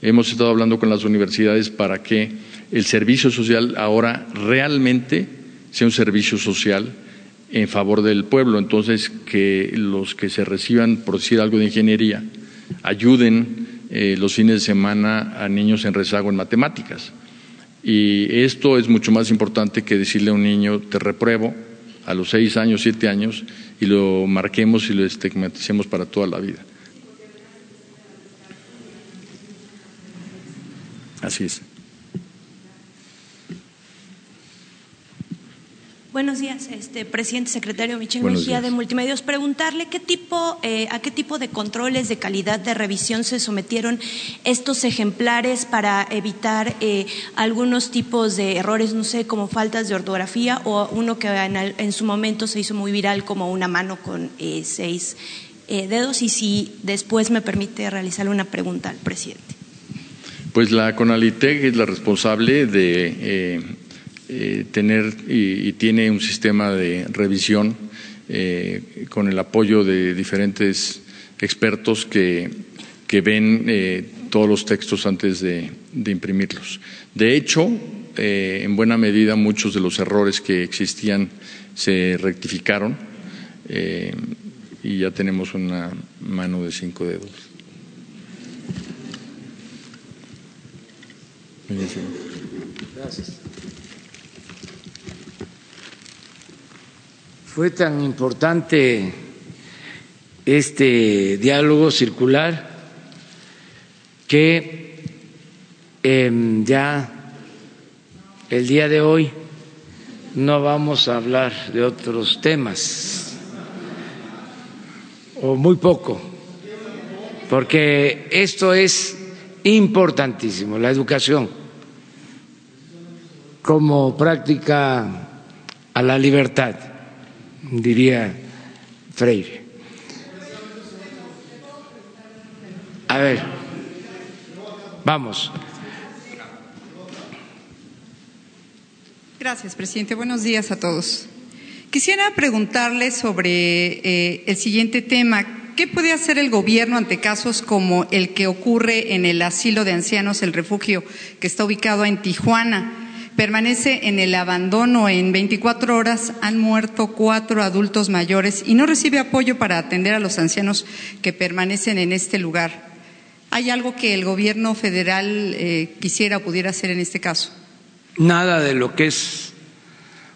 hemos estado hablando con las universidades para que el servicio social ahora realmente sea un servicio social en favor del pueblo. Entonces, que los que se reciban por decir algo de ingeniería ayuden eh, los fines de semana a niños en rezago en matemáticas. Y esto es mucho más importante que decirle a un niño, te repruebo a los seis años, siete años, y lo marquemos y lo estigmaticemos para toda la vida. Así es.
Buenos días, este, presidente secretario Michel Mejía de Multimedios. Preguntarle qué tipo, eh, a qué tipo de controles de calidad de revisión se sometieron estos ejemplares para evitar eh, algunos tipos de errores, no sé, como faltas de ortografía o uno que en, su momento se hizo muy viral como una mano con eh, seis dedos. Y si después me permite realizarle una pregunta al presidente.
Pues la CONALITEC es la responsable de eh, tener y, tiene un sistema de revisión eh, con el apoyo de diferentes expertos que, que ven eh, todos los textos antes de, imprimirlos. De hecho, en buena medida muchos de los errores que existían se rectificaron y ya tenemos una mano de cinco dedos.
Gracias. Fue tan importante este diálogo circular que em, ya el día de hoy no vamos a hablar de otros temas, o muy poco, porque esto es importantísimo, la educación como práctica a la libertad diría Freire. A ver, vamos.
Gracias, presidente. Buenos días a todos. Quisiera preguntarle sobre eh, el siguiente tema. ¿Qué puede hacer el gobierno ante casos como el que ocurre en el asilo de ancianos, el refugio que está ubicado en Tijuana? Permanece en el abandono en 24 horas, han muerto cuatro adultos mayores y no recibe apoyo para atender a los ancianos que permanecen en este lugar. ¿Hay algo que el gobierno federal eh, quisiera o pudiera hacer en este caso?
Nada de lo que es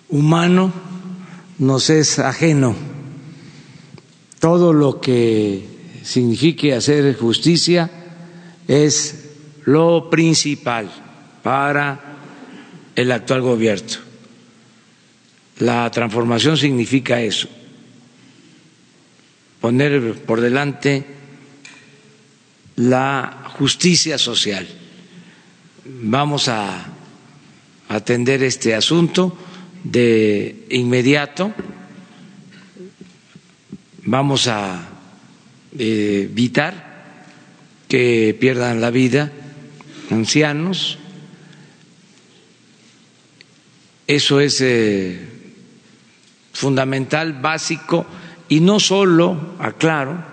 humano nos es ajeno. Todo lo que signifique hacer justicia es lo principal para el actual gobierno. La transformación significa eso, poner por delante la justicia social. Vamos a atender este asunto de inmediato, vamos a eh, evitar que pierdan la vida ancianos, Eso es eh, fundamental, básico, y no solo, aclaro,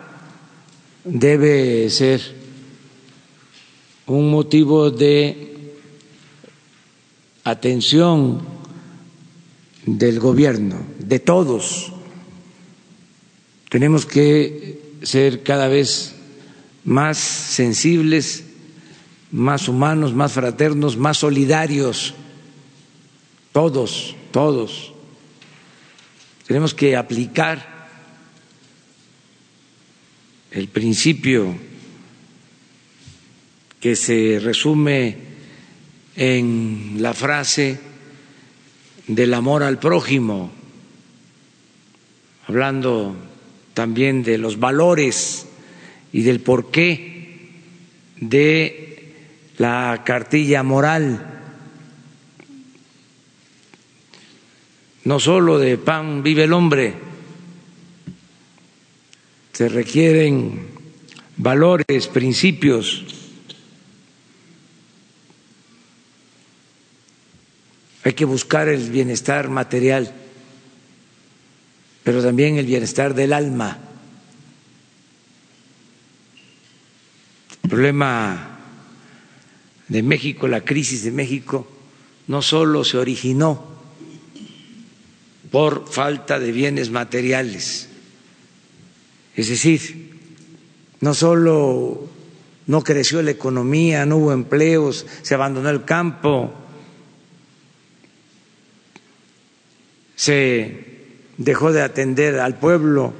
debe ser un motivo de atención del gobierno, de todos. Tenemos que ser cada vez más sensibles, más humanos, más fraternos, más solidarios todos, todos. Tenemos que aplicar el principio que se resume en la frase del amor al prójimo, hablando también de los valores y del porqué de la cartilla moral. No solo de pan vive el hombre, se requieren valores, principios. Hay que buscar el bienestar material, pero también el bienestar del alma. El problema de México, la crisis de México, no solo se originó por falta de bienes materiales, es decir, no solo no creció la economía, no hubo empleos, se abandonó el campo, se dejó de atender al pueblo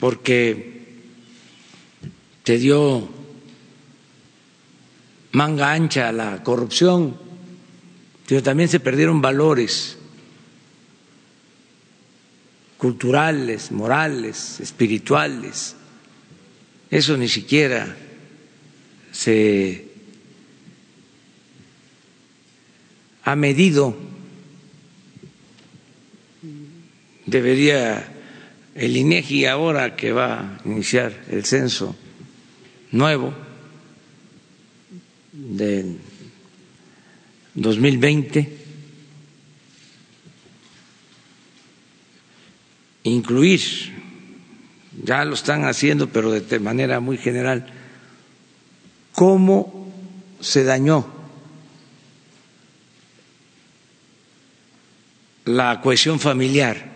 porque se dio manga ancha a la corrupción, pero también se perdieron valores culturales, morales, espirituales. Eso ni siquiera se ha medido. Debería el INEGI ahora que va a iniciar el censo nuevo del 2020 incluir, ya lo están haciendo, pero de manera muy general, cómo se dañó la cohesión familiar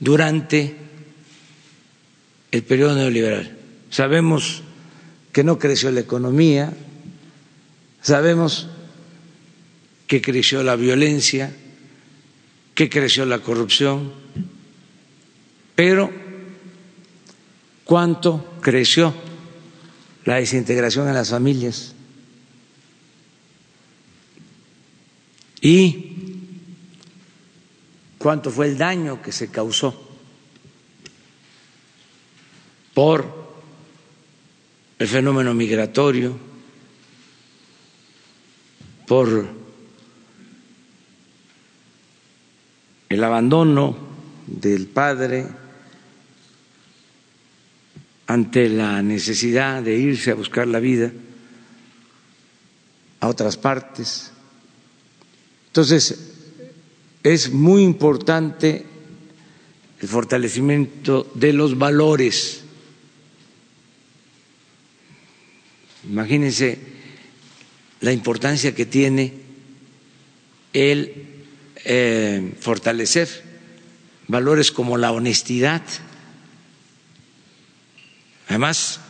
durante el periodo neoliberal. Sabemos que no creció la economía, sabemos que creció la violencia, que creció la corrupción, pero ¿cuánto creció la desintegración en las familias? ¿Y cuánto fue el daño que se causó por el fenómeno migratorio, por el abandono del padre ante la necesidad de irse a buscar la vida a otras partes. Entonces, es muy importante el fortalecimiento de los valores. Imagínense la importancia que tiene el eh, fortalecer valores como la honestidad, Además,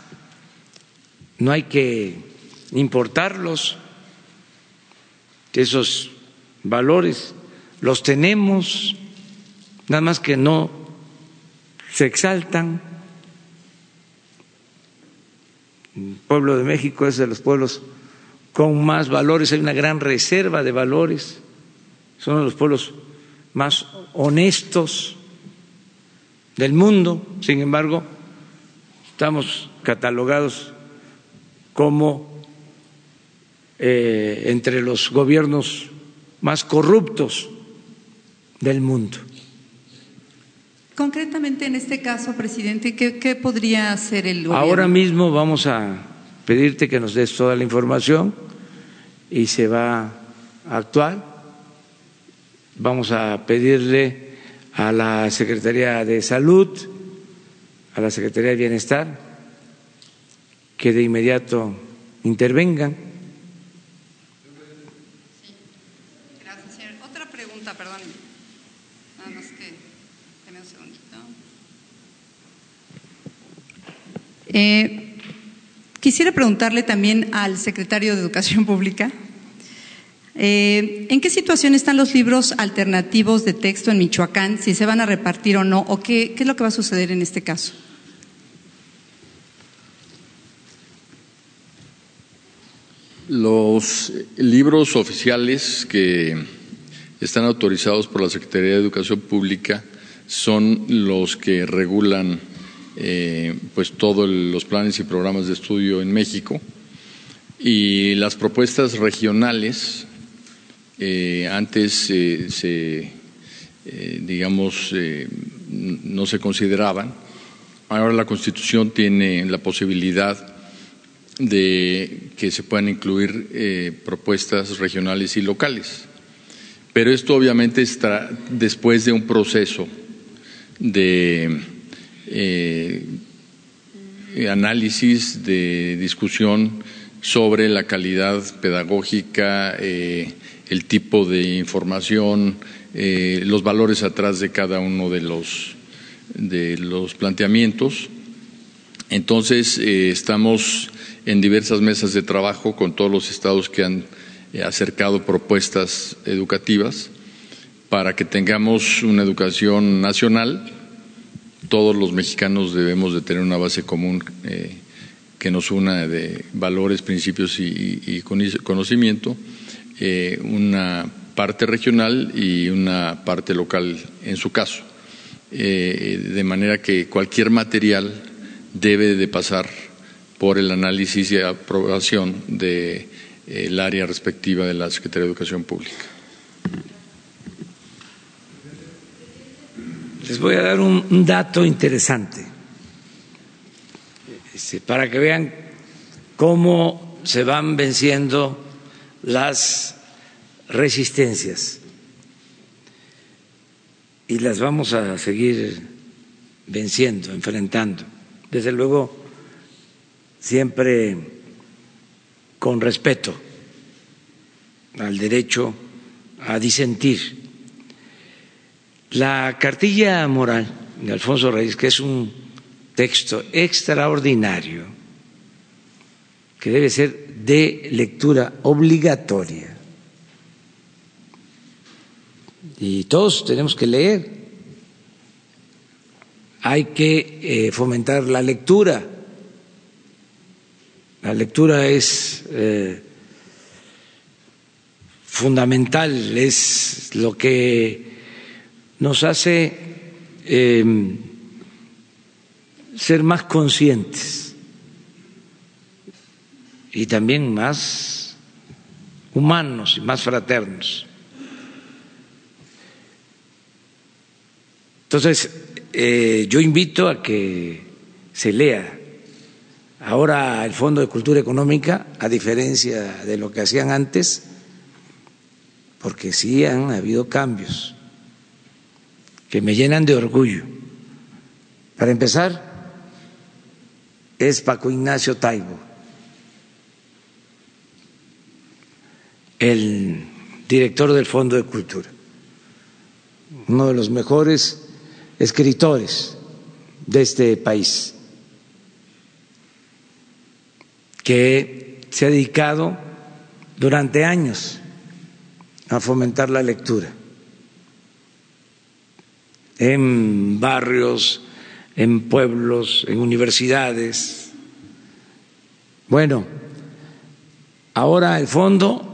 no hay que importarlos, esos valores los tenemos, nada más que no se exaltan. El pueblo de México es de los pueblos con más valores, hay una gran reserva de valores, son de los pueblos más honestos del mundo, sin embargo, estamos catalogados como eh, entre los gobiernos más corruptos del mundo.
Concretamente en este caso, presidente, ¿qué, podría hacer el gobierno?
Ahora mismo vamos a pedirte que nos des toda la información y se va a actuar. Vamos a pedirle a la Secretaría de Salud a la Secretaría de Bienestar que de inmediato intervengan.
Gracias. Otra pregunta, perdón. Nada más que, un segundito. Eh, quisiera preguntarle también al secretario de Educación Pública. Eh, ¿En qué situación están los libros alternativos de texto en Michoacán? Si se van a repartir o no, o qué, qué es lo que va a suceder en este caso.
Los libros oficiales que están autorizados por la Secretaría de Educación Pública son los que regulan eh, pues todos los planes y programas de estudio en México y las propuestas regionales eh, antes eh, se digamos no se consideraban ahora la Constitución tiene la posibilidad de que se puedan incluir eh, propuestas regionales y locales. Pero esto obviamente está después de un proceso de eh, análisis, de discusión sobre la calidad pedagógica, eh, el tipo de información, los valores atrás de cada uno de los, de los planteamientos. Entonces, estamos en diversas mesas de trabajo con todos los estados que han eh, acercado propuestas educativas para que tengamos una educación nacional. Todos los mexicanos debemos de tener una base común eh, que nos una de valores, principios y, conocimiento, eh, una parte regional y una parte local en su caso. de manera que cualquier material debe de pasar por el análisis y aprobación del de, área respectiva de la Secretaría de Educación Pública.
Les voy a dar un, dato interesante este, para que vean cómo se van venciendo las resistencias y las vamos a seguir venciendo, enfrentando. Desde luego, siempre con respeto al derecho a disentir. La cartilla moral de Alfonso Reyes, que es un texto extraordinario, que debe ser de lectura obligatoria. Y todos tenemos que leer. Hay que eh, fomentar la lectura la lectura es eh, fundamental, es lo que nos hace em, ser más conscientes y también más humanos y más fraternos. Entonces, eh, yo invito a que se lea Ahora el Fondo de Cultura Económica, a diferencia de lo que hacían antes, porque sí han habido cambios que me llenan de orgullo. Para empezar, es Paco Ignacio Taibo, el director del Fondo de Cultura, uno de los mejores escritores de este país que se ha dedicado durante años a fomentar la lectura en barrios, en pueblos, en universidades. Bueno, ahora el fondo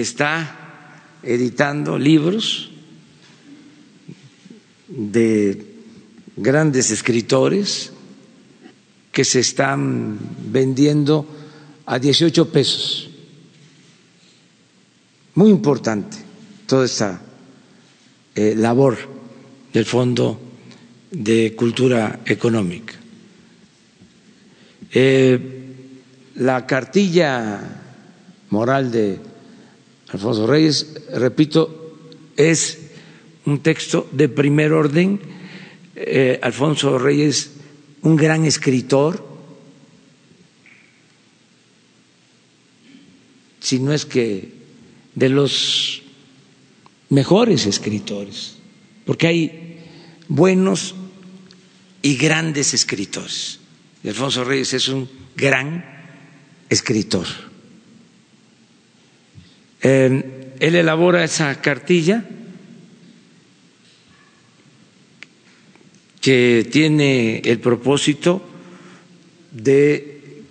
está editando libros de grandes escritores que se están vendiendo a 18 pesos. Muy importante toda esta eh, labor del Fondo de Cultura Económica. Eh, la cartilla moral de Alfonso Reyes, repito, es un texto de primer orden. Eh, Alfonso Reyes un gran escritor, si no es que de los mejores escritores, porque hay buenos y grandes escritores. Alfonso Reyes es un gran escritor. Eh, él elabora esa cartilla que tiene el propósito de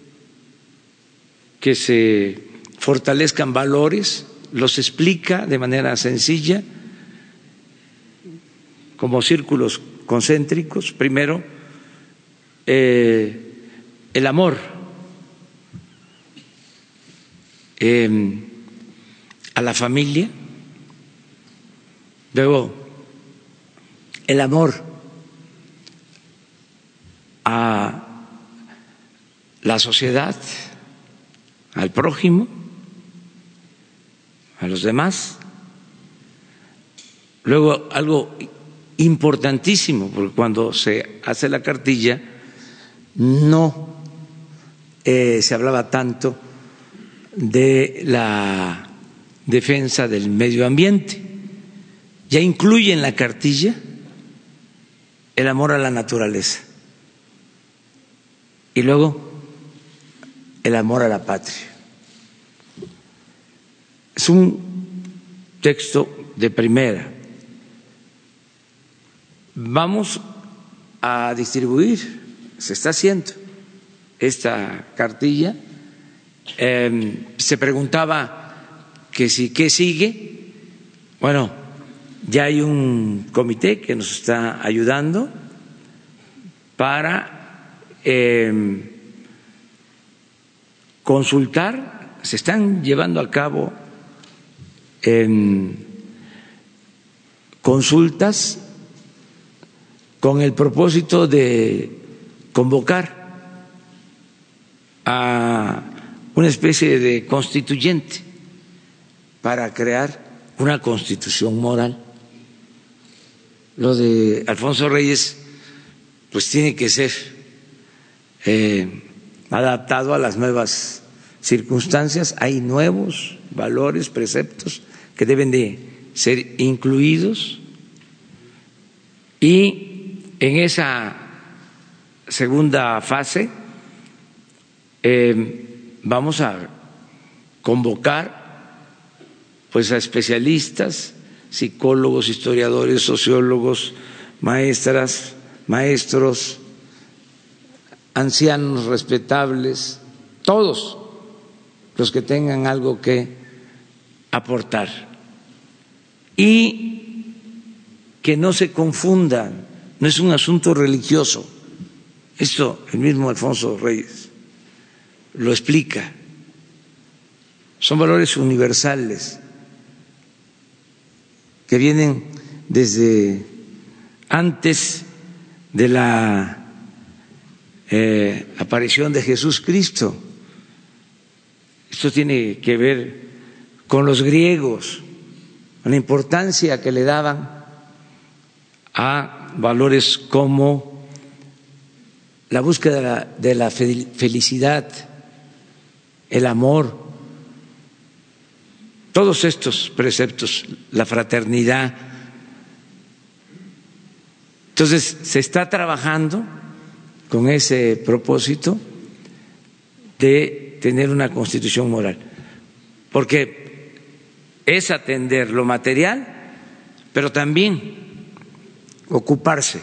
que se fortalezcan valores, los explica de manera sencilla, como círculos concéntricos. Primero, eh, el amor em, a la familia, luego el amor a la sociedad, al prójimo, a los demás. Luego, algo importantísimo, porque cuando se hace la cartilla, no eh, se hablaba tanto de la defensa del medio ambiente. Ya incluye en la cartilla el amor a la naturaleza. Y luego el amor a la patria. Es un texto de primera. Vamos a distribuir, se está haciendo esta cartilla. Em, se preguntaba que si qué sigue. Bueno, ya hay un comité que nos está ayudando para Em, consultar, se están llevando a cabo consultas con el propósito de convocar a una especie de constituyente para crear una constitución moral. Lo de Alfonso Reyes, pues tiene que ser eh, adaptado a las nuevas circunstancias. Hay nuevos valores, preceptos que deben de ser incluidos y en esa segunda fase eh, vamos a convocar pues a especialistas, psicólogos, historiadores, sociólogos, maestras, maestros, ancianos respetables, todos los que tengan algo que aportar. Y que no se confundan, no es un asunto religioso. Esto el mismo Alfonso Reyes lo explica. Son valores universales que vienen desde antes de la eh, aparición de Jesús Cristo. Esto tiene que ver con los griegos, con la importancia que le daban a valores como la búsqueda de la felicidad, el amor, todos estos preceptos, la fraternidad. Entonces, se está trabajando con ese propósito de tener una constitución moral, porque es atender lo material, pero también ocuparse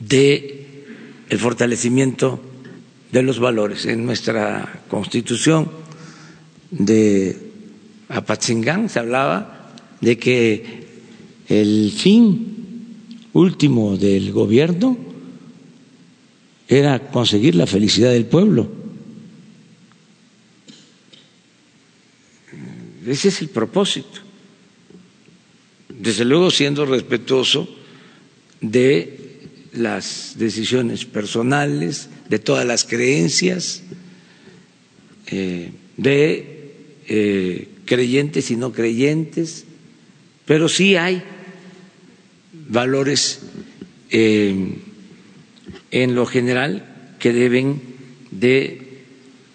de el fortalecimiento de los valores. En nuestra constitución de Apatzingán se hablaba de que el fin último del gobierno era conseguir la felicidad del pueblo. Ese es el propósito. Desde luego siendo respetuoso de las decisiones personales, de todas las creencias, eh, de eh, creyentes y no creyentes, pero sí hay valores eh, en lo general que deben de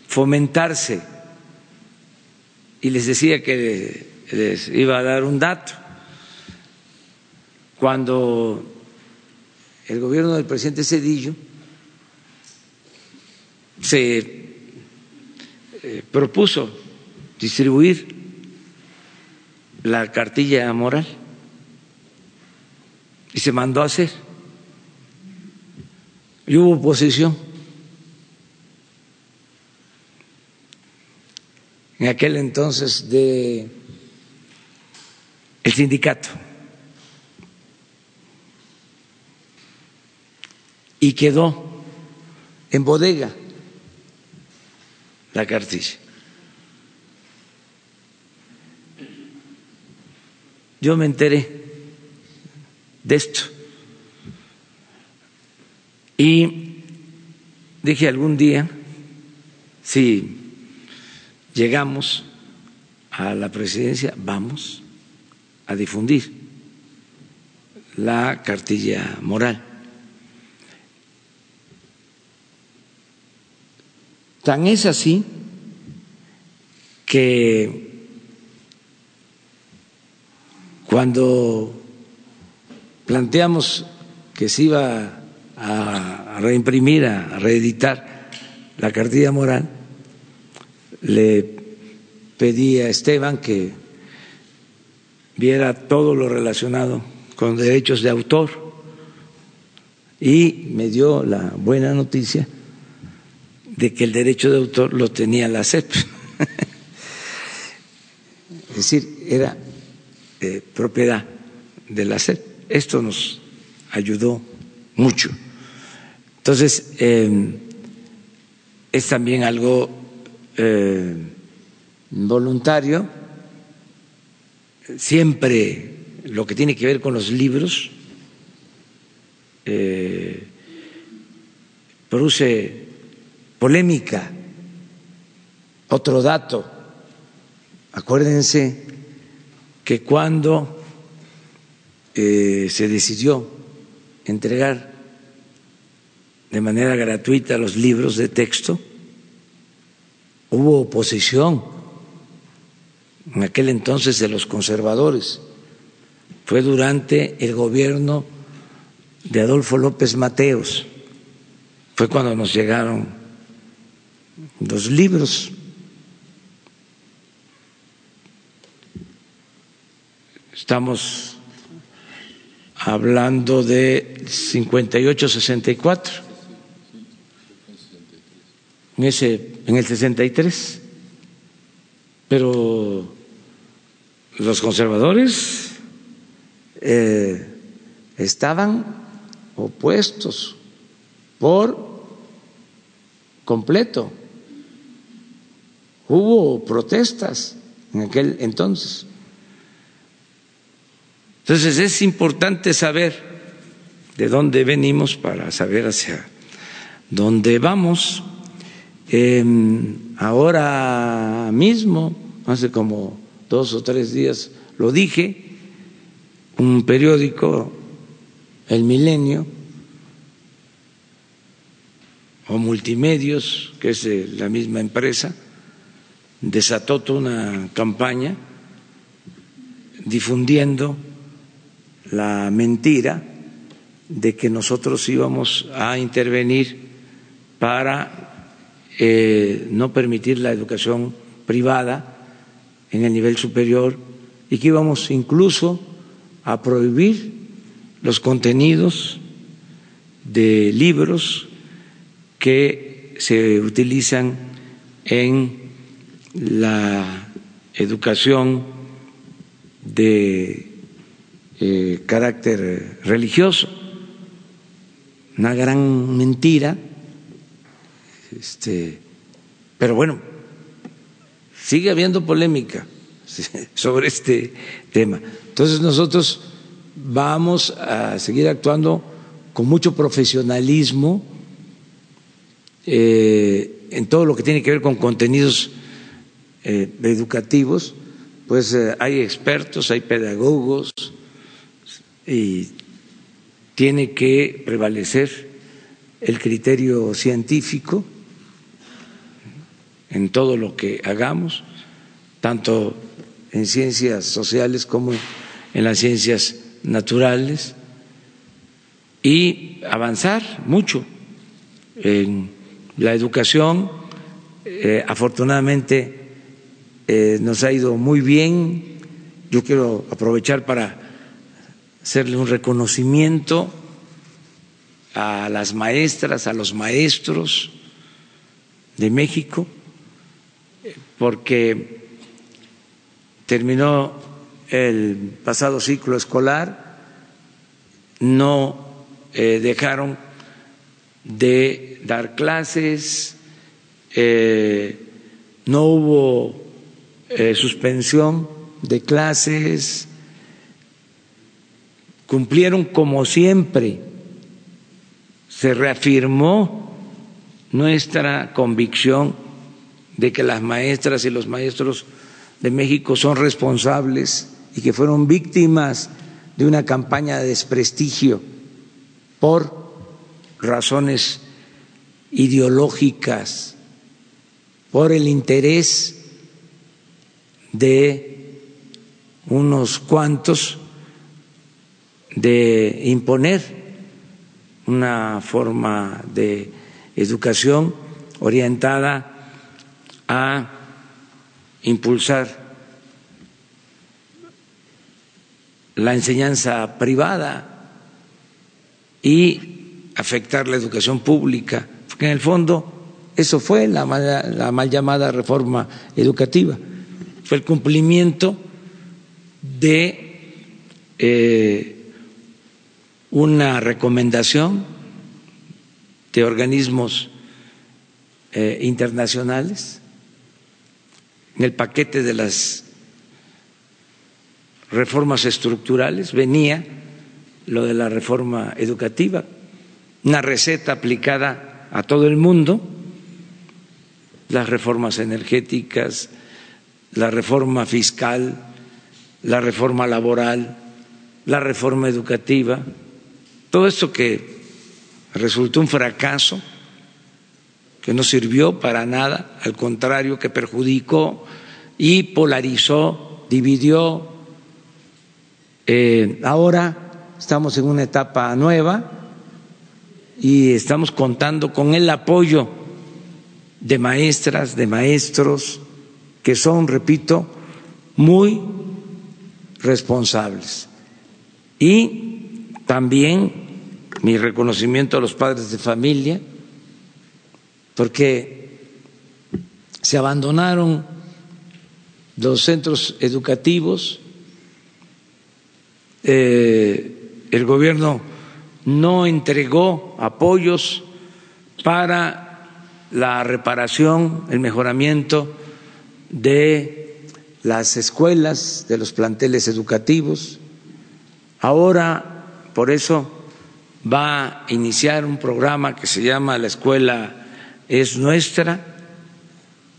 fomentarse. Y les decía que les iba a dar un dato. Cuando el gobierno del presidente Cedillo se eh, propuso distribuir la cartilla moral y se mandó a hacer. Y hubo oposición. En aquel entonces de el sindicato. Y quedó en bodega la cartilla. Yo me enteré de esto y dije algún día, si llegamos a la presidencia, vamos a difundir la cartilla moral. Tan es así que cuando planteamos que se iba a reimprimir, a reeditar la cartilla moral, le pedí a Esteban que viera todo lo relacionado con derechos de autor y me dio la buena noticia de que el derecho de autor lo tenía la SEP. [laughs] es decir, era propiedad de la SEP. Esto nos ayudó mucho. Entonces, eh, es también algo eh, voluntario, siempre lo que tiene que ver con los libros eh, produce polémica. Otro dato, acuérdense que cuando se decidió entregar de manera gratuita los libros de texto, hubo oposición en aquel entonces de los conservadores. Fue durante el gobierno de Adolfo López Mateos. Fue cuando nos llegaron los libros. Estamos hablando de 58-64 en, ese, en el 63. Pero los conservadores eh, estaban opuestos por completo. Hubo protestas en aquel entonces. Entonces es importante saber de dónde venimos para saber hacia dónde vamos. Em, ahora mismo, hace como dos o tres días, lo dije, un periódico, El Milenio, o Multimedios, que es la misma empresa, desató toda una campaña difundiendo la mentira de que nosotros íbamos a intervenir para eh, no permitir la educación privada en el nivel superior y que íbamos incluso a prohibir los contenidos de libros que se utilizan en la educación de eh, carácter religioso. Una gran mentira este, pero bueno, sigue habiendo polémica [laughs] sobre este tema. Entonces nosotros vamos a seguir actuando con mucho profesionalismo eh, en todo lo que tiene que ver con contenidos eh, educativos, pues eh, hay expertos, hay pedagogos y tiene que prevalecer el criterio científico en todo lo que hagamos, tanto en ciencias sociales como en las ciencias naturales, y avanzar mucho en la educación. Eh, afortunadamente eh, nos ha ido muy bien. Yo quiero aprovechar para hacerle un reconocimiento a las maestras, a los maestros de México, porque terminó el pasado ciclo escolar, no eh, dejaron de dar clases, eh, no hubo eh, suspensión de clases, cumplieron como siempre, se reafirmó nuestra convicción de que las maestras y los maestros de México son responsables y que fueron víctimas de una campaña de desprestigio por razones ideológicas, por el interés de unos cuantos de imponer una forma de educación orientada a impulsar la enseñanza privada y afectar la educación pública, porque en el fondo eso fue la mal, la mal llamada reforma educativa, fue el cumplimiento de eh, una recomendación de organismos eh, internacionales en el paquete de las reformas estructurales. Venía lo de la reforma educativa, una receta aplicada a todo el mundo, las reformas energéticas, la reforma fiscal, la reforma laboral, la reforma educativa, todo esto que resultó un fracaso, que no sirvió para nada, al contrario, que perjudicó y polarizó, dividió. Eh, ahora estamos en una etapa nueva y estamos contando con el apoyo de maestras, de maestros, que son, repito, muy responsables. Y también mi reconocimiento a los padres de familia, porque se abandonaron los centros educativos, eh, el gobierno no entregó apoyos para la reparación, el mejoramiento de las escuelas, de los planteles educativos. Ahora, por eso, va a iniciar un programa que se llama La Escuela es Nuestra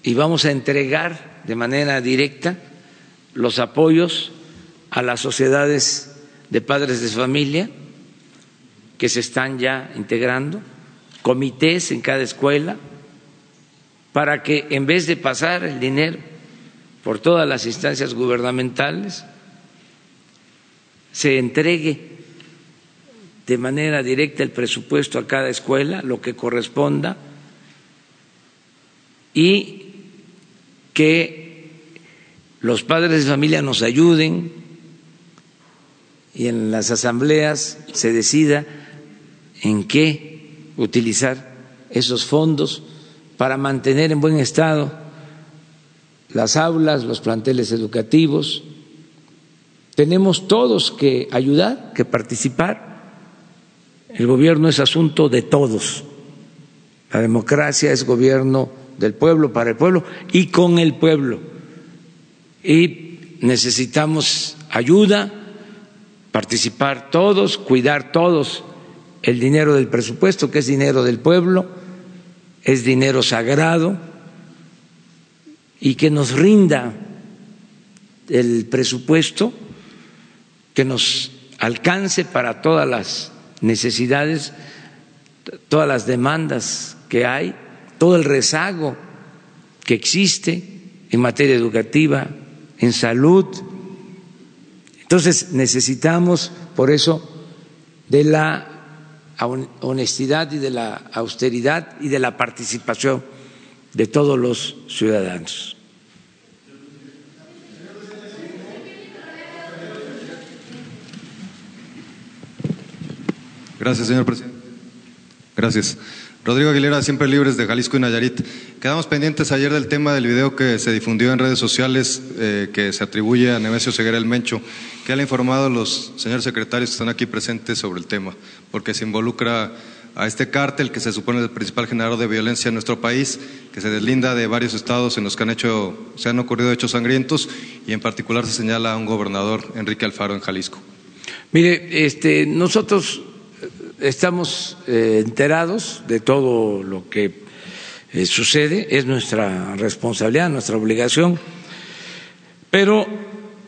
y vamos a entregar de manera directa los apoyos a las sociedades de padres de familia que se están ya integrando, comités en cada escuela, para que en vez de pasar el dinero por todas las instancias gubernamentales, se entregue de manera directa el presupuesto a cada escuela, lo que corresponda, y que los padres de familia nos ayuden y en las asambleas se decida en qué utilizar esos fondos para mantener en buen estado las aulas, los planteles educativos. Tenemos todos que ayudar, que participar. El gobierno es asunto de todos. La democracia es gobierno del pueblo para el pueblo y con el pueblo. Y necesitamos ayuda, participar todos, cuidar todos el dinero del presupuesto, que es dinero del pueblo, es dinero sagrado, y que nos rinda el presupuesto, que nos alcance para todas las necesidades, todas las demandas que hay, todo el rezago que existe en materia educativa, en salud. Entonces necesitamos, por eso, de la honestidad y de la austeridad y de la participación de todos los ciudadanos.
Gracias, señor presidente. Gracias. Rodrigo Aguilera, siempre libres de Jalisco y Nayarit. Quedamos pendientes ayer del tema del video que se difundió en redes sociales eh, que se atribuye a Nemesio Ceguera el Mencho. ¿Qué han informado los señores secretarios que están aquí presentes sobre el tema? Porque se involucra a este cártel que se supone el principal generador de violencia en nuestro país, que se deslinda de varios estados en los que han hecho, se han ocurrido hechos sangrientos y en particular se señala a un gobernador, Enrique Alfaro, en Jalisco.
Mire, este, nosotros estamos eh, enterados de todo lo que eh, sucede, es nuestra responsabilidad, nuestra obligación, pero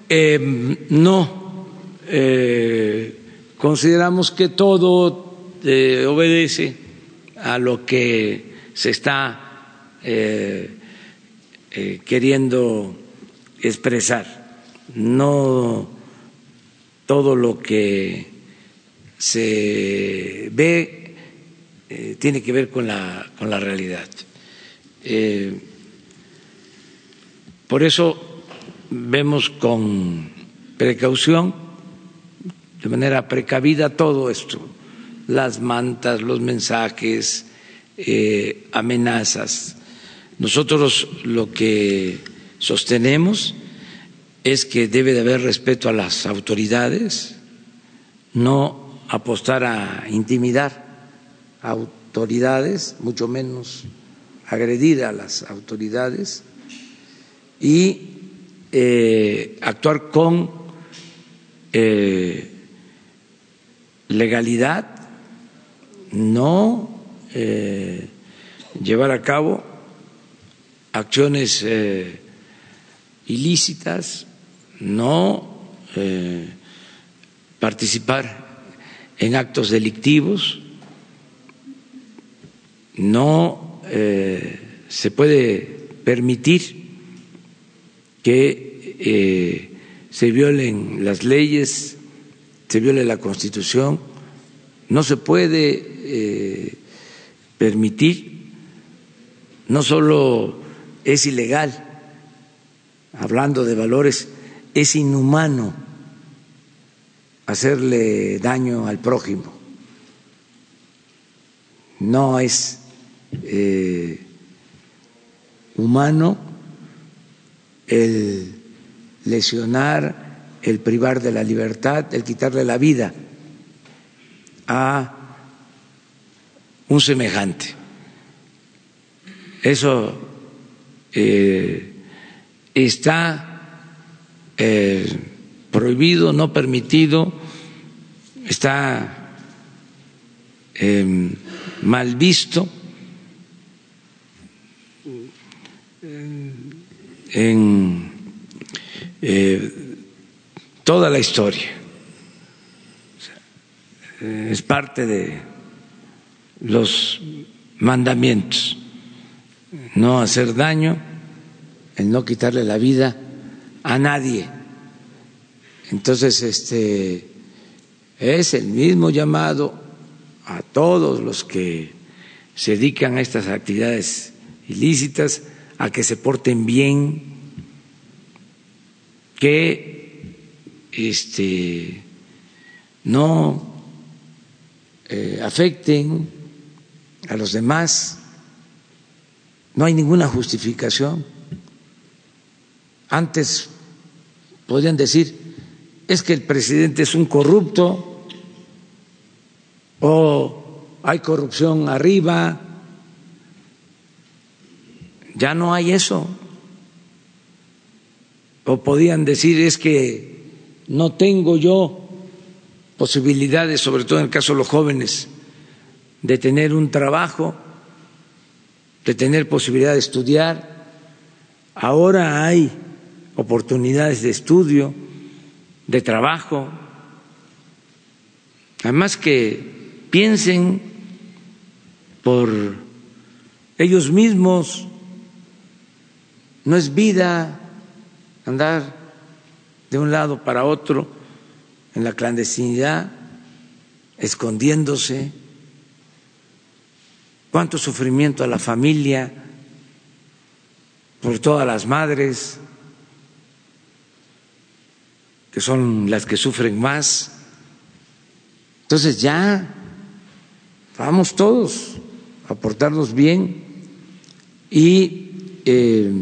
em, no eh, consideramos que todo obedece a lo que se está queriendo expresar, no todo lo que se ve eh, tiene que ver con la, con la realidad. Eh, por eso vemos con precaución, de manera precavida todo esto, las mantas, los mensajes, eh, amenazas. Nosotros lo que sostenemos es que debe de haber respeto a las autoridades, no apostar a intimidar a autoridades, mucho menos agredir a las autoridades y eh, actuar con eh, legalidad, no eh, llevar a cabo acciones ilícitas, no participar en actos delictivos, no eh, se puede permitir que eh, se violen las leyes, se viole la Constitución, no se puede eh, permitir, no solo es ilegal, hablando de valores, es inhumano hacerle daño al prójimo. No es eh, humano el lesionar, el privar de la libertad, el quitarle la vida a un semejante. Eso eh, está eh, prohibido, no permitido, está em, mal visto en eh, toda la historia. Es parte de los mandamientos, no hacer daño, el no quitarle la vida a nadie. Entonces, este es el mismo llamado a todos los que se dedican a estas actividades ilícitas a que se porten bien, que este, no eh, afecten a los demás. No hay ninguna justificación. Antes podían decir, es que el presidente es un corrupto o hay corrupción arriba. Ya no hay eso. O podían decir es que no tengo yo posibilidades, sobre todo en el caso de los jóvenes, de tener un trabajo, de tener posibilidad de estudiar. Ahora hay oportunidades de estudio de trabajo, además que piensen por ellos mismos, no es vida andar de un lado para otro en la clandestinidad, escondiéndose, cuánto sufrimiento a la familia, por todas las madres, que son las que sufren más. Entonces ya vamos todos a portarnos bien y eh,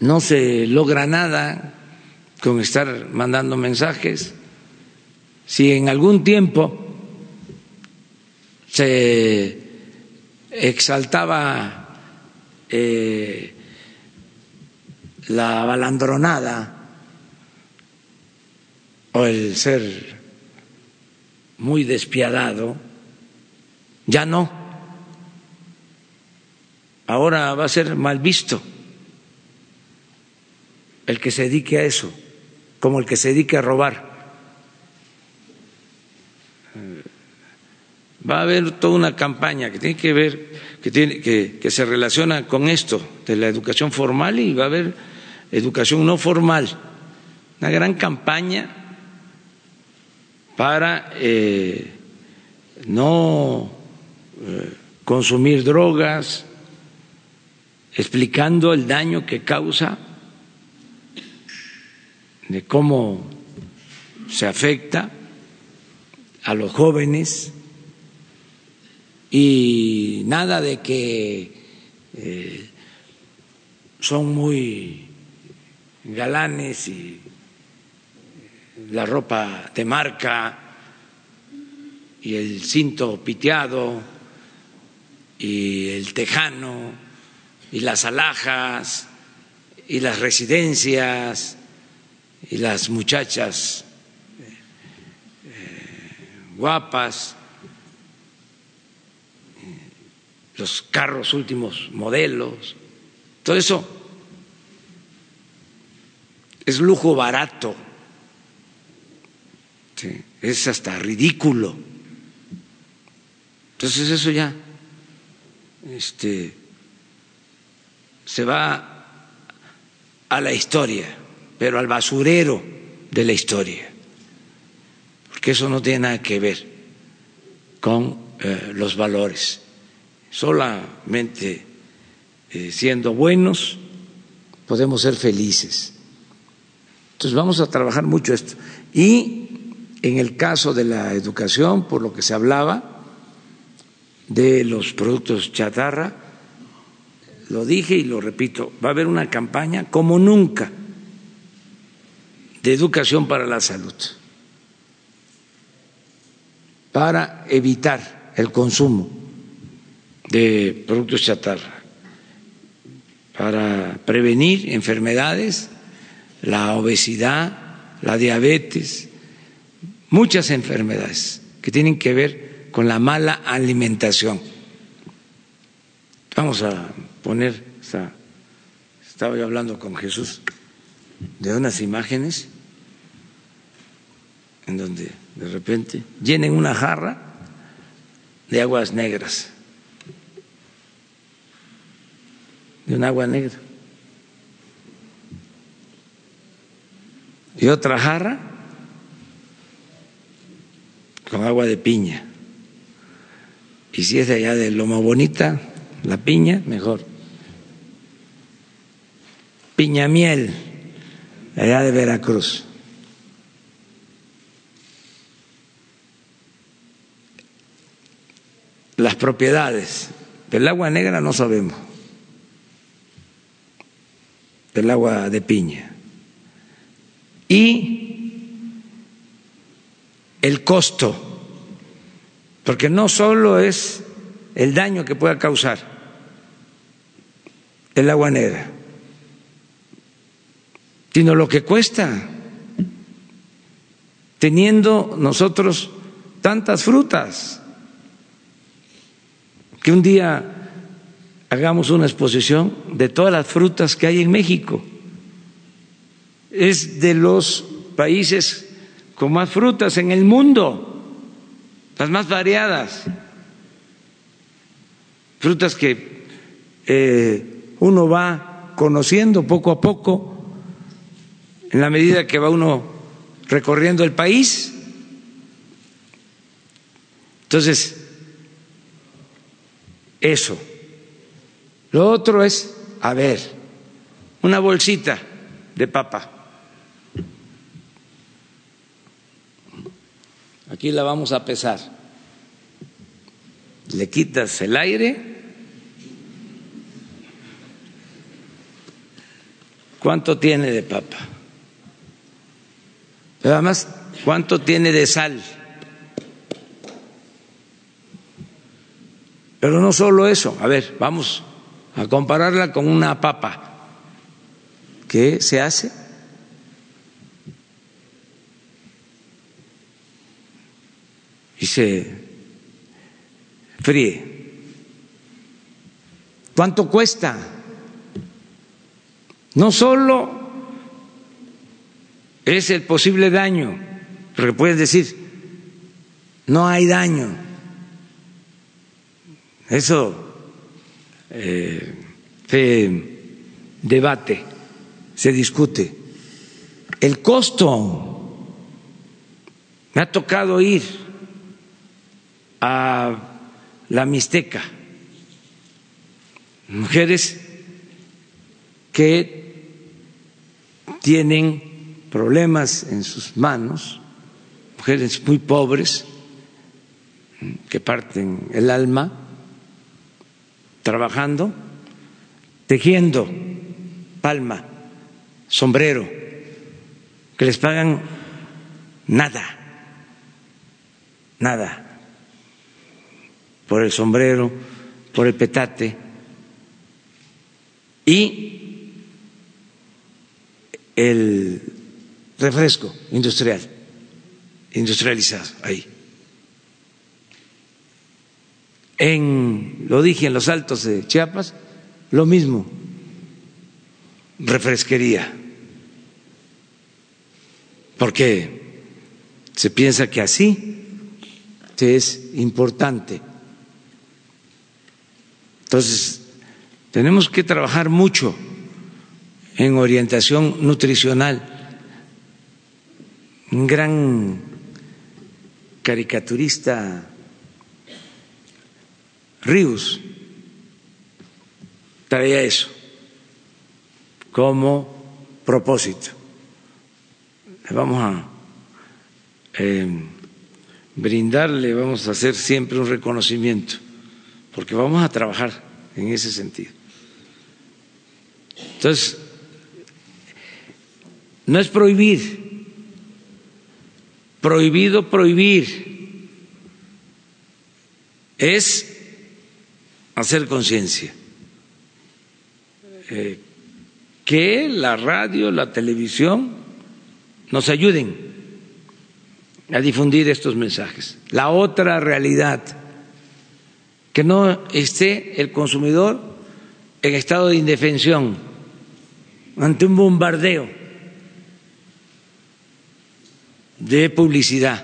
no se logra nada con estar mandando mensajes. Si en algún tiempo se exaltaba eh, la balandronada o el ser muy despiadado, ya no. Ahora va a ser mal visto el que se dedique a eso, como el que se dedique a robar. Va a haber toda una campaña que tiene que ver, que, tiene, que, que se relaciona con esto de la educación formal y va a haber educación no formal. Una gran campaña para eh, no eh, consumir drogas, explicando el daño que causa, de cómo se afecta a los jóvenes y nada de que eh, son muy galanes y la ropa de marca y el cinto piteado y el tejano y las alhajas y las residencias y las muchachas eh, guapas, los carros últimos modelos, todo eso es lujo barato es hasta ridículo. Entonces eso ya este, se va a la historia, pero al basurero de la historia, porque eso no tiene nada que ver con eh, los valores. Solamente eh, siendo buenos podemos ser felices. Entonces vamos a trabajar mucho esto. Y en el caso de la educación, por lo que se hablaba de los productos chatarra, lo dije y lo repito, va a haber una campaña como nunca de educación para la salud, para evitar el consumo de productos chatarra, para prevenir enfermedades, la obesidad, la diabetes, muchas enfermedades que tienen que ver con la mala alimentación. Vamos a poner, estaba yo hablando con Jesús de unas imágenes en donde de repente llenen una jarra de aguas negras, de un agua negra, y otra jarra con agua de piña. Y si es de allá de Loma Bonita, la piña, mejor. Piña miel, allá de Veracruz. Las propiedades del agua negra no sabemos, del agua de piña. Y el costo, porque no solo es el daño que pueda causar el agua negra, sino lo que cuesta teniendo nosotros tantas frutas que un día hagamos una exposición de todas las frutas que hay en México. Es de los países con más frutas en el mundo, las más variadas, frutas que eh, uno va conociendo poco a poco en la medida que va uno recorriendo el país. Entonces, eso. Lo otro es, a ver, una bolsita de papa Aquí la vamos a pesar. le quitas el aire, ¿cuánto tiene de papa? Pero además, ¿cuánto tiene de sal? Pero no solo eso, a ver, vamos a compararla con una papa. ¿Qué se hace? Y se fríe. ¿Cuánto cuesta? No solo es el posible daño, porque puedes decir, no hay daño. Eso eh, se debate, se discute. El costo, me ha tocado ir a la Mixteca, mujeres que tienen problemas en sus manos, mujeres muy pobres que parten el alma trabajando, tejiendo palma, sombrero, que les pagan nada, nada, por el sombrero, por el petate, y el refresco industrial, industrializado ahí. En, lo dije, en los altos de Chiapas, lo mismo, refresquería, porque se piensa que así es importante. Entonces, tenemos que trabajar mucho en orientación nutricional. Un gran caricaturista Rius traía eso como propósito. Vamos a eh, brindarle, vamos a hacer siempre un reconocimiento, porque vamos a trabajar en ese sentido. Entonces, no es prohibir, prohibido prohibir, es hacer conciencia. Eh, que la radio, la televisión nos ayuden a difundir estos mensajes. La otra realidad, que no esté el consumidor en estado de indefensión ante un bombardeo de publicidad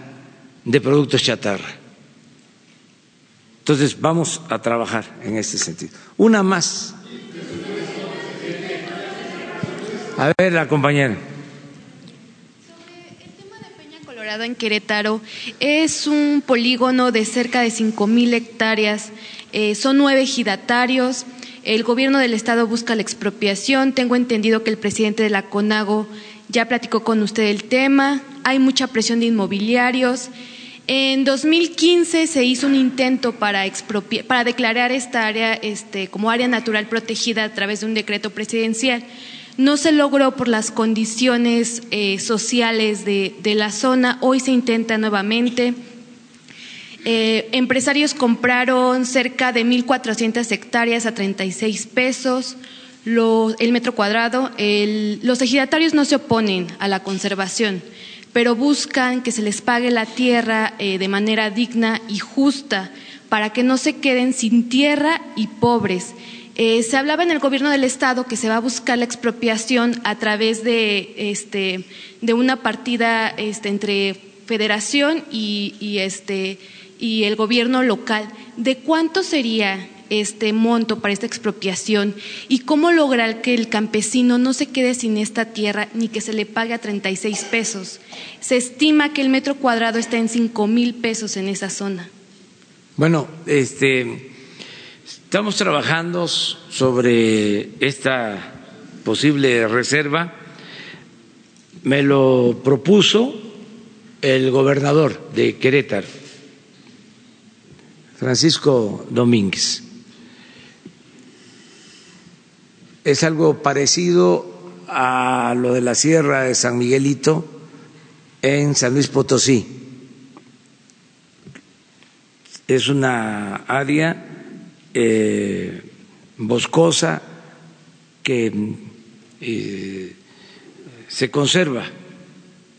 de productos chatarra. Entonces, vamos a trabajar en este sentido. Una más. A ver, la compañera.
El tema de Peña En Querétaro es un polígono de cerca de cinco mil hectáreas. Eh, son nueve ejidatarios. El gobierno del estado busca la expropiación. Tengo entendido que el presidente de la CONAGO ya platicó con usted el tema. Hay mucha presión de inmobiliarios. En 2015 se hizo un intento para, para declarar esta área este, como área natural protegida a través de un decreto presidencial. No se logró por las condiciones eh, sociales de, la zona. Hoy se intenta nuevamente. Eh, empresarios compraron cerca de 1.400 hectáreas a 36 pesos el metro cuadrado. los ejidatarios no se oponen a la conservación pero buscan que se les pague la tierra eh, de manera digna y justa para que no se queden sin tierra y pobres. Eh, se hablaba en el gobierno del estado que se va a buscar la expropiación a través de, este, de una partida este, entre federación y, este, y el gobierno local. ¿De cuánto sería este monto para esta expropiación y cómo lograr que el campesino no se quede sin esta tierra ni que se le pague a 36 pesos. Se estima que el metro cuadrado está en 5 mil pesos en esa zona.
Bueno, este, estamos trabajando sobre esta posible reserva. Me lo propuso el gobernador de Querétaro Francisco Domínguez. Es algo parecido a lo de la Sierra de San Miguelito en San Luis Potosí. Es una área eh, boscosa que eh, se conserva,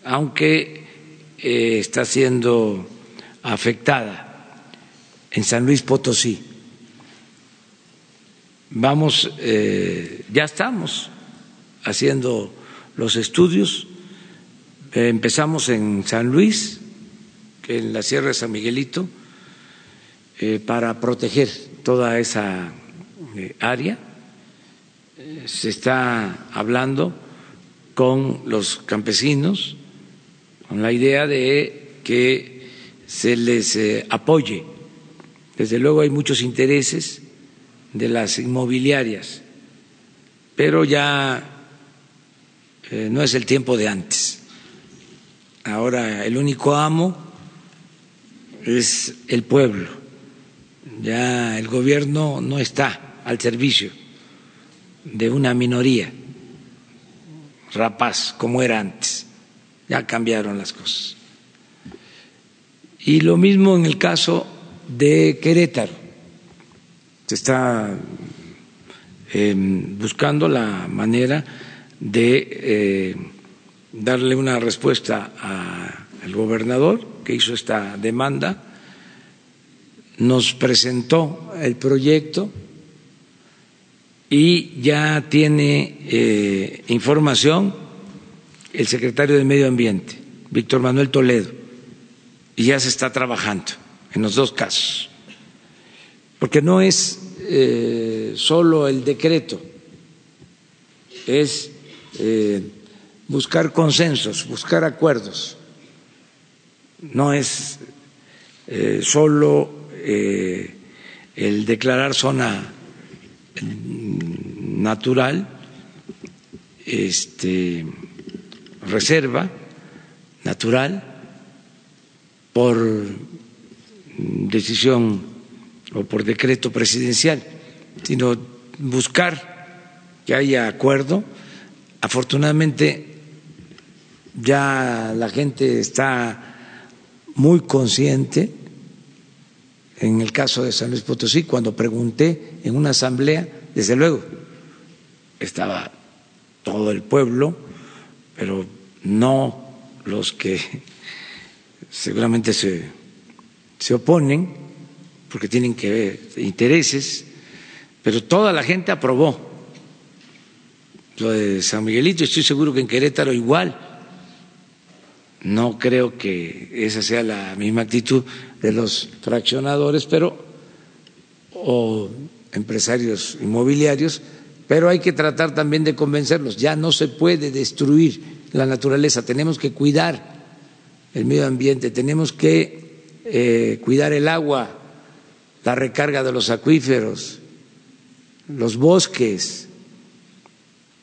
aunque eh, está siendo afectada en San Luis Potosí. Vamos, ya estamos haciendo los estudios. empezamos en San Luis, en la Sierra de San Miguelito, para proteger toda esa área se está hablando con los campesinos con la idea de que se les eh, apoye. Desde luego hay muchos intereses de las inmobiliarias, pero ya eh, no es el tiempo de antes. Ahora el único amo es el pueblo. Ya el gobierno no está al servicio de una minoría rapaz como era antes. Ya cambiaron las cosas. Y lo mismo en el caso de Querétaro. Se está em, buscando la manera de eh, darle una respuesta al gobernador que hizo esta demanda. Nos presentó el proyecto y ya tiene eh, información el secretario de Medio Ambiente, Víctor Manuel Toledo, y ya se está trabajando en los dos casos, porque no es eh, solo el decreto, es eh, buscar consensos, buscar acuerdos, no es solo el declarar zona natural, este, reserva natural por decisión o por decreto presidencial, sino buscar que haya acuerdo. Afortunadamente ya la gente está muy consciente en el caso de San Luis Potosí, cuando pregunté en una asamblea, desde luego, estaba todo el pueblo, pero no los que [laughs] seguramente se, se oponen, porque tienen que ver intereses, pero toda la gente aprobó lo de San Miguelito, estoy seguro que en Querétaro igual. No creo que esa sea la misma actitud de los fraccionadores, pero o empresarios inmobiliarios, pero hay que tratar también de convencerlos. Ya no se puede destruir la naturaleza, tenemos que cuidar el medio ambiente, tenemos que eh, cuidar el agua, la recarga de los acuíferos, los bosques.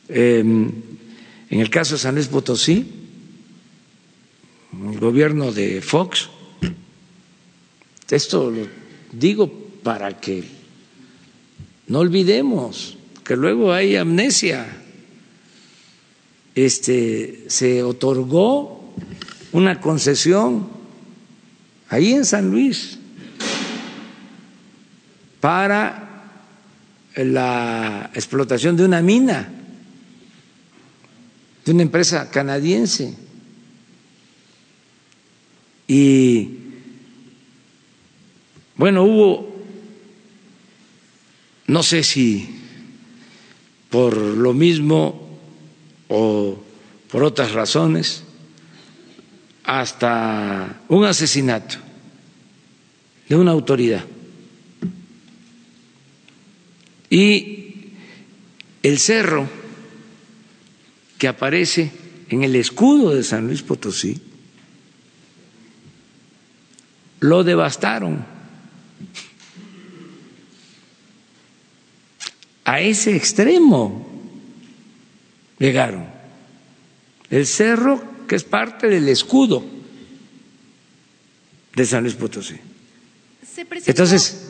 Em, en el caso de San Luis Potosí, el gobierno de Fox esto lo digo para que no olvidemos que luego hay amnesia. Este se otorgó una concesión ahí en San Luis para la explotación de una mina de una empresa canadiense. Y bueno, hubo, no sé si por lo mismo o por otras razones, hasta un asesinato de una autoridad. Y el cerro que aparece en el escudo de San Luis Potosí, lo devastaron. A ese extremo llegaron. El cerro que es parte del escudo de San Luis Potosí. Entonces,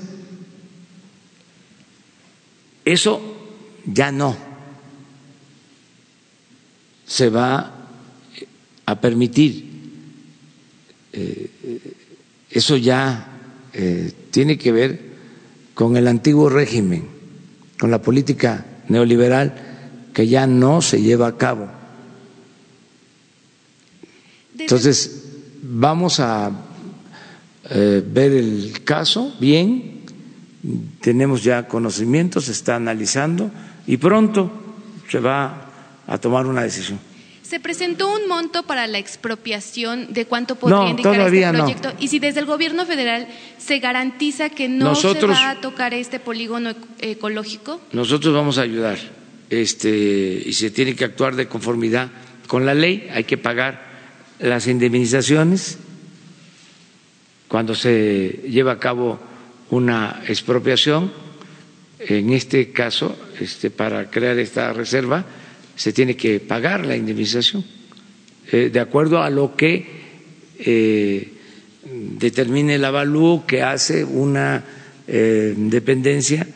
eso ya no se va a permitir. Eh, eso ya eh, tiene que ver con el antiguo régimen, con la política neoliberal que ya no se lleva a cabo. Entonces, vamos a eh, ver el caso bien, tenemos ya conocimientos, se está analizando y pronto se va a tomar una decisión.
¿Se presentó un monto para la expropiación de cuánto podría indicar este proyecto? Y si desde el gobierno federal se garantiza que no se va a tocar este polígono ecológico.
Nosotros vamos a ayudar. Este, y se tiene que actuar de conformidad con la ley, hay que pagar las indemnizaciones cuando se lleva a cabo una expropiación, en este caso, este, para crear esta reserva, se tiene que pagar la indemnización eh, de acuerdo a lo que eh, determine el avalúo que hace una eh, dependencia,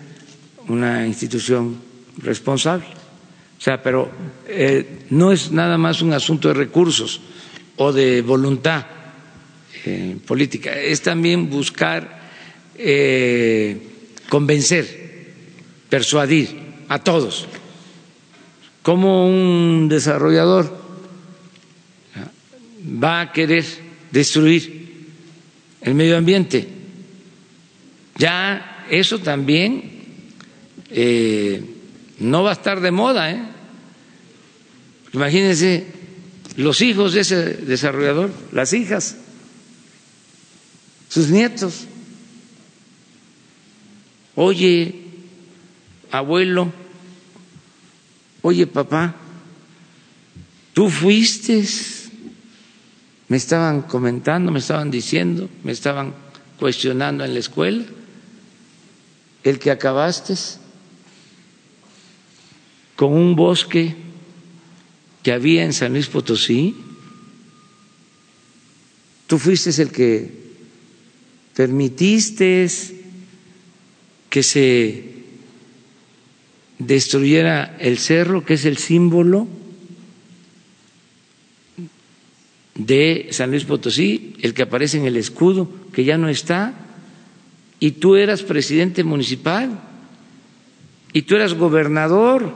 una institución responsable. O sea, pero no es nada más un asunto de recursos o de voluntad política, es también buscar convencer, persuadir a todos ¿Cómo un desarrollador va a querer destruir el medio ambiente? Ya eso también eh, no va a estar de moda. ¿eh? Imagínense los hijos de ese desarrollador, las hijas, sus nietos. Oye, abuelo, oye papá, tú fuiste, me estaban comentando, me estaban diciendo, me estaban cuestionando en la escuela, el que acabaste con un bosque que había en San Luis Potosí, tú fuiste el que permitiste que se destruyera el cerro, que es el símbolo de San Luis Potosí, el que aparece en el escudo, que ya no está, y tú eras presidente municipal, y tú eras gobernador,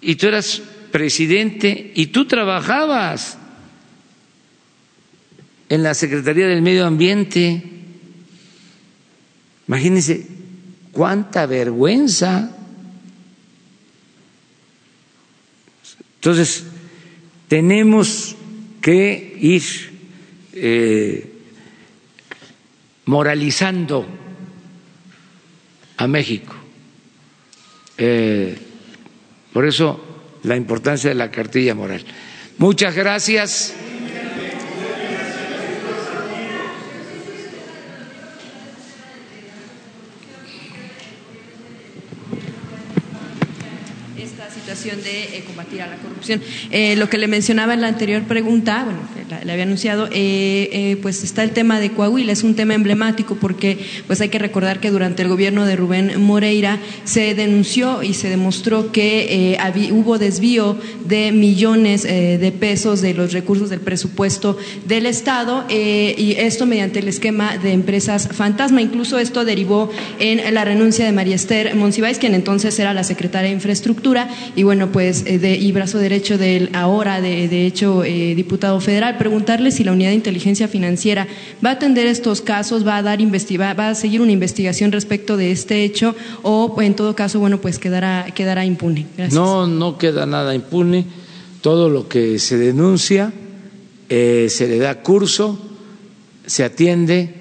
y tú eras presidente, y tú trabajabas en la Secretaría del Medio Ambiente. Imagínense cuánta vergüenza Entonces, tenemos que ir eh, moralizando a México. Eh, por eso la importancia de la cartilla moral. Muchas gracias.
De eh, combatir a la corrupción. Eh, lo que le mencionaba en la anterior pregunta, bueno, le había anunciado, eh, pues está el tema de Coahuila, es un tema emblemático porque pues hay que recordar que durante el gobierno de Rubén Moreira se denunció y se demostró que hubo desvío de millones de pesos de los recursos del presupuesto del Estado y esto mediante el esquema de empresas fantasma. Incluso esto derivó en la renuncia de María Esther Monsiváis, quien entonces era la secretaria de Infraestructura, y bueno, pues, eh, de, y brazo derecho del ahora, de, hecho, eh, diputado federal, preguntarle si la unidad de inteligencia financiera va a atender estos casos, va a dar investiga, va a seguir una investigación respecto de este hecho o en todo caso, bueno, pues quedará, quedará impune.
No, no queda nada impune. Todo lo que se denuncia eh, se le da curso, se atiende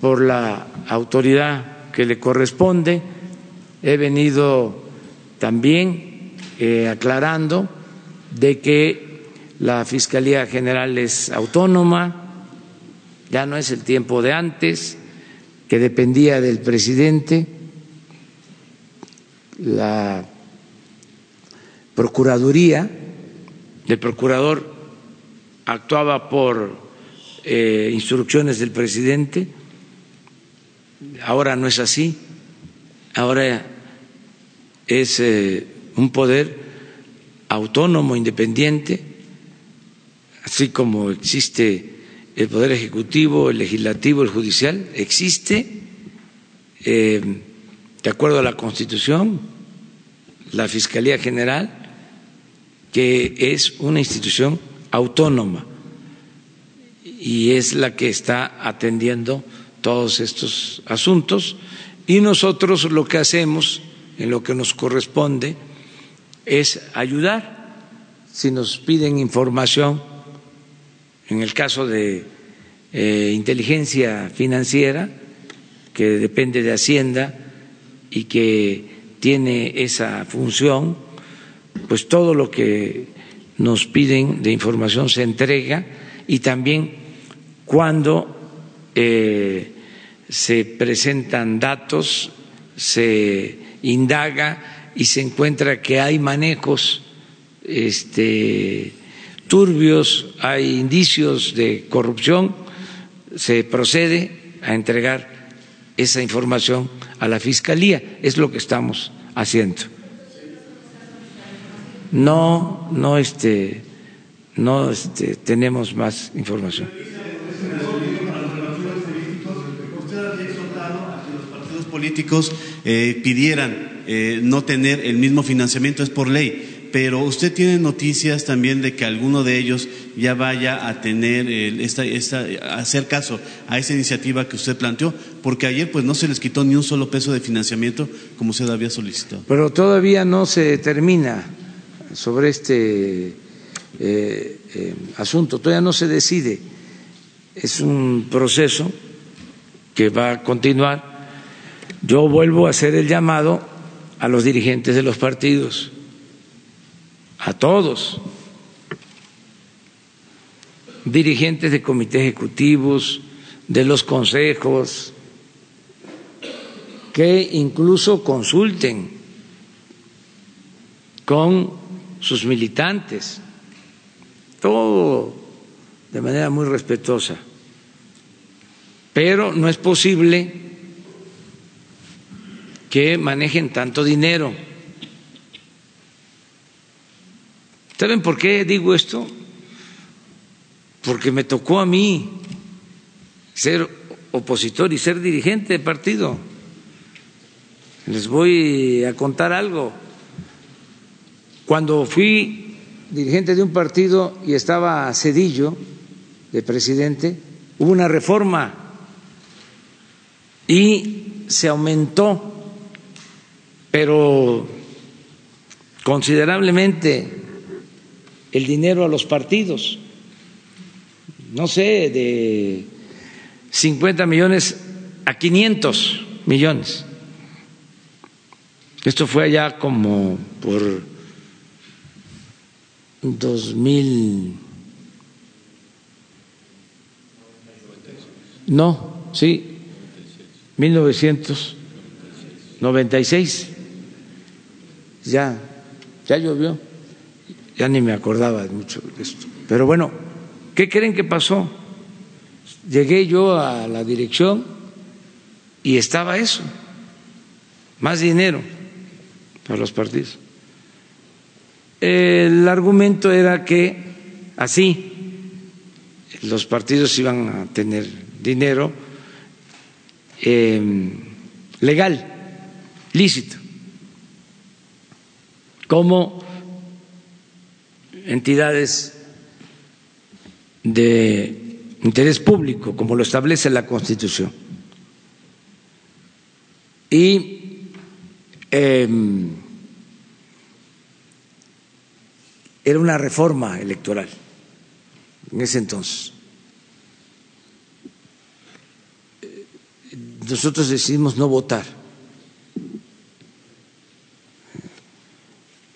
por la autoridad que le corresponde. He venido también eh, aclarando de que la Fiscalía General es autónoma, ya no es el tiempo de antes, que dependía del presidente, la Procuraduría, el procurador actuaba por eh, instrucciones del presidente Ahora no es así. Ahora es eh, un poder autónomo, independiente, así como existe el poder ejecutivo, el legislativo, el judicial, existe, eh, de acuerdo a la Constitución, la Fiscalía General, que es una institución autónoma y es la que está atendiendo todos estos asuntos. Y nosotros lo que hacemos en lo que nos corresponde es ayudar. Si nos piden información en el caso de eh, inteligencia financiera que depende de Hacienda y que tiene esa función, pues todo lo que nos piden de información se entrega y también cuando eh, se presentan datos, se indaga y se encuentra que hay manejos este, turbios, hay indicios de corrupción, se procede a entregar esa información a la Fiscalía. Es lo que estamos haciendo. No, no, este, no este, tenemos más información.
Los políticos eh, pidieran eh, no tener el mismo financiamiento es por ley pero usted tiene noticias también de que alguno de ellos ya vaya a tener esta, esta, hacer caso a esa iniciativa que usted planteó, porque ayer pues no se les quitó ni un solo peso de financiamiento como usted había solicitado.
Pero todavía no se termina sobre este eh, eh, asunto, todavía no se decide. Es un proceso que va a continuar. Yo vuelvo a hacer el llamado a los dirigentes de los partidos a todos, dirigentes de comités ejecutivos, de los consejos, que incluso consulten con sus militantes, todo de manera muy respetuosa. Pero no es posible que manejen tanto dinero ¿Saben por qué digo esto? Porque me tocó a mí ser opositor y ser dirigente de partido. Les voy a contar algo. Cuando fui dirigente de un partido y estaba Cedillo de presidente, hubo una reforma y se aumentó, pero considerablemente el dinero a los partidos, no sé, de 50 millones a 500 millones. Esto fue allá como por 2000. No, sí, 1996. Ya, ya llovió ya ni me acordaba mucho de esto. Pero bueno, ¿qué creen que pasó? Llegué yo a la dirección y estaba eso, más dinero para los partidos. El argumento era que así los partidos iban a tener dinero em, legal, lícito, como entidades de interés público, como lo establece la Constitución. Y em, era una reforma electoral en ese entonces. Nosotros decidimos no votar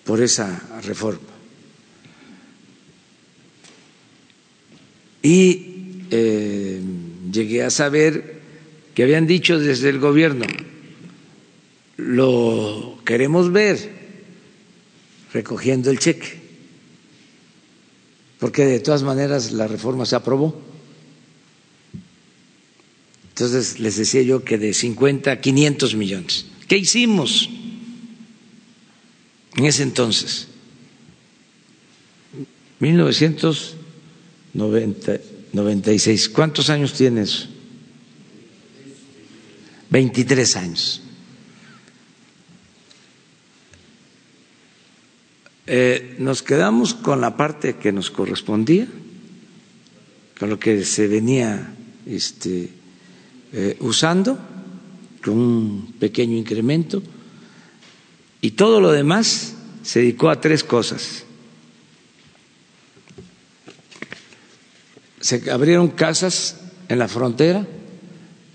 por esa reforma. y eh, llegué a saber que habían dicho desde el gobierno, lo queremos ver recogiendo el cheque, porque de todas maneras la reforma se aprobó. Entonces les decía yo que de 50 a 500 millones. ¿Qué hicimos en ese entonces? 1996. ¿Cuántos años tienes? 23 años. Eh, nos quedamos con la parte que nos correspondía, con lo que se venía este, eh, usando, con un pequeño incremento, y todo lo demás se dedicó a tres cosas. Se abrieron casas en la frontera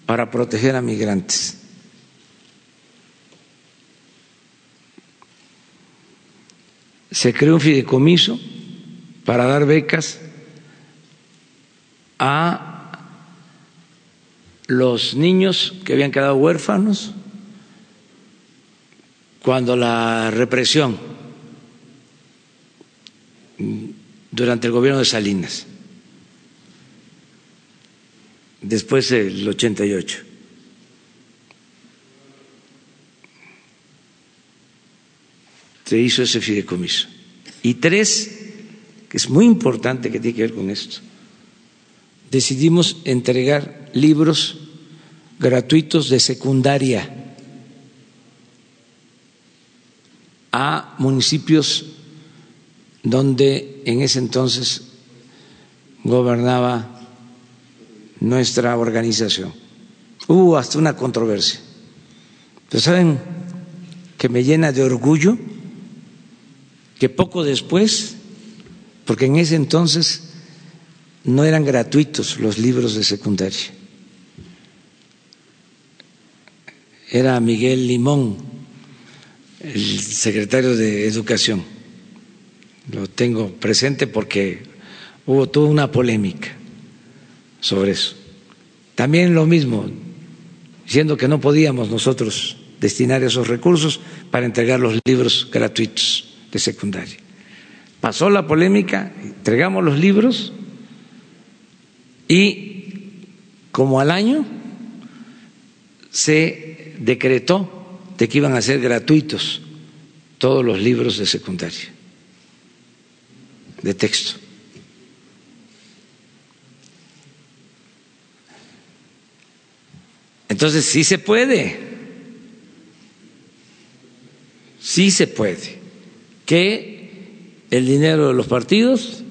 para proteger a migrantes. Se creó un fideicomiso para dar becas a los niños que habían quedado huérfanos cuando la represión durante el gobierno de Salinas, después del 88. Se hizo ese fideicomiso. Y tres, que es muy importante que tiene que ver con esto, decidimos entregar libros gratuitos de secundaria a municipios donde en ese entonces gobernaba nuestra organización. Hubo hasta una controversia. Pero ¿saben que me llena de orgullo que poco después, porque en ese entonces no eran gratuitos los libros de secundaria, era Miguel Limón, el secretario de Educación. Lo tengo presente porque hubo toda una polémica sobre eso. También lo mismo, diciendo que no podíamos nosotros destinar esos recursos para entregar los libros gratuitos de secundaria. Pasó la polémica, entregamos los libros y como al año se decretó de que iban a ser gratuitos todos los libros de secundaria, de texto. Entonces sí se puede, sí se puede que el dinero de los partidos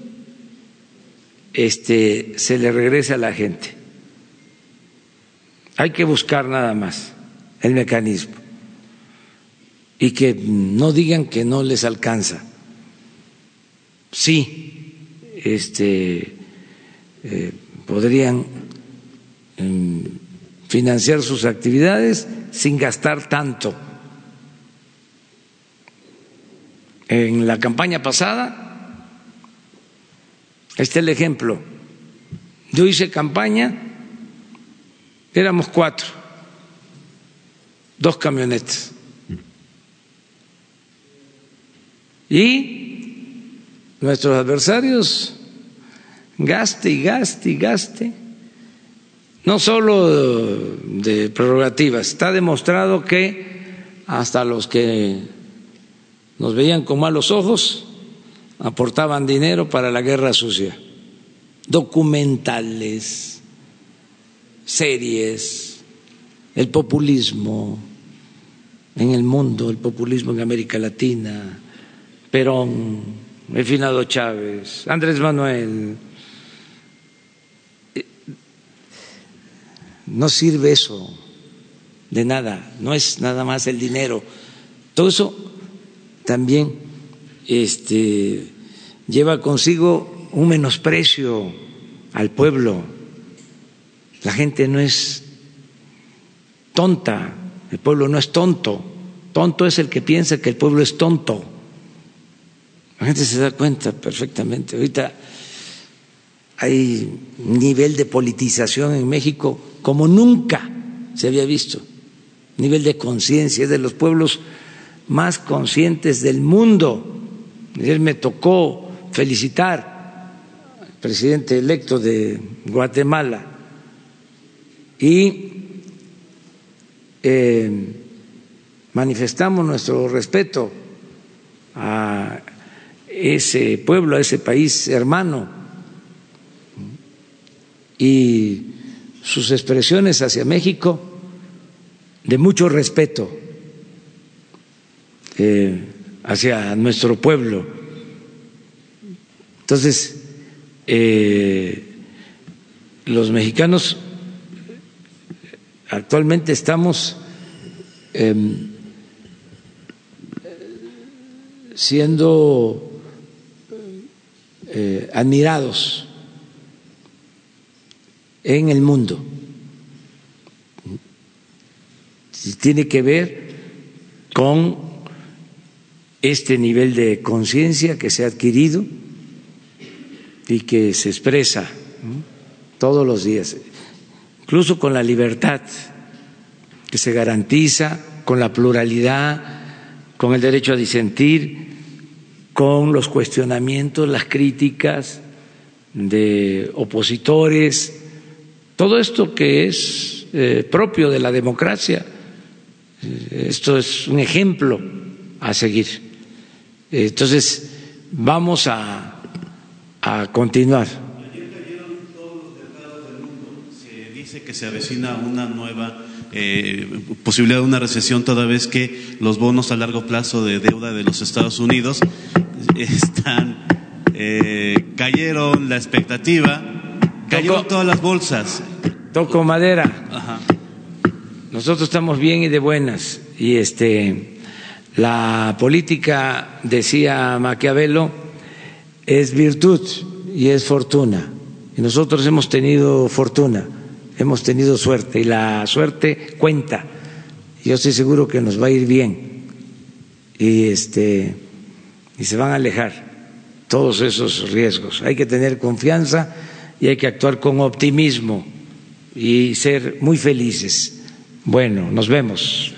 este, se le regrese a la gente. Hay que buscar nada más el mecanismo y que no digan que no les alcanza. Sí, este, eh, podrían mm, financiar sus actividades sin gastar tanto. En la campaña pasada, este es el ejemplo. Yo hice campaña, éramos cuatro, dos camionetas. Y nuestros adversarios, gaste y gaste y gaste, no solo de prerrogativas, está demostrado que hasta los que nos veían con malos ojos aportaban dinero para la guerra sucia, documentales, series, el populismo en el mundo, el populismo en América Latina, Perón, el finado Chávez, Andrés Manuel. No sirve eso de nada, no es nada más el dinero. Todo eso también este, lleva consigo un menosprecio al pueblo. La gente no es tonta, el pueblo no es tonto. Tonto es el que piensa que el pueblo es tonto. La gente se da cuenta perfectamente. Ahorita hay un nivel de politización en México como nunca se había visto. Nivel de conciencia de los pueblos más conscientes del mundo. Ayer me tocó felicitar al presidente electo de Guatemala y eh, manifestamos nuestro respeto a ese pueblo, a ese país hermano y sus expresiones hacia México de mucho respeto eh, hacia nuestro pueblo. Entonces, eh, los mexicanos actualmente estamos em, siendo eh, admirados en el mundo. Tiene que ver con este nivel de conciencia que se ha adquirido y que se expresa todos los días, incluso con la libertad que se garantiza, con la pluralidad, con el derecho a disentir, con los cuestionamientos, las críticas de opositores, todo esto que es eh, propio de la democracia. Esto es un ejemplo a seguir. Entonces, vamos a, a continuar.
Se dice que se avecina una nueva eh, posibilidad de una recesión toda vez que los bonos a largo plazo de deuda de los Estados Unidos [laughs] están eh, cayeron la expectativa, cayeron todas las bolsas.
Toco madera. Nosotros estamos bien y de buenas. Y este la política decía Maquiavelo es virtud y es fortuna. Y nosotros hemos tenido fortuna hemos tenido suerte y la suerte cuenta. Yo estoy seguro que nos va a ir bien y este y se van a alejar todos esos riesgos. Hay que tener confianza y hay que actuar con optimismo y ser muy felices. Bueno, nos vemos.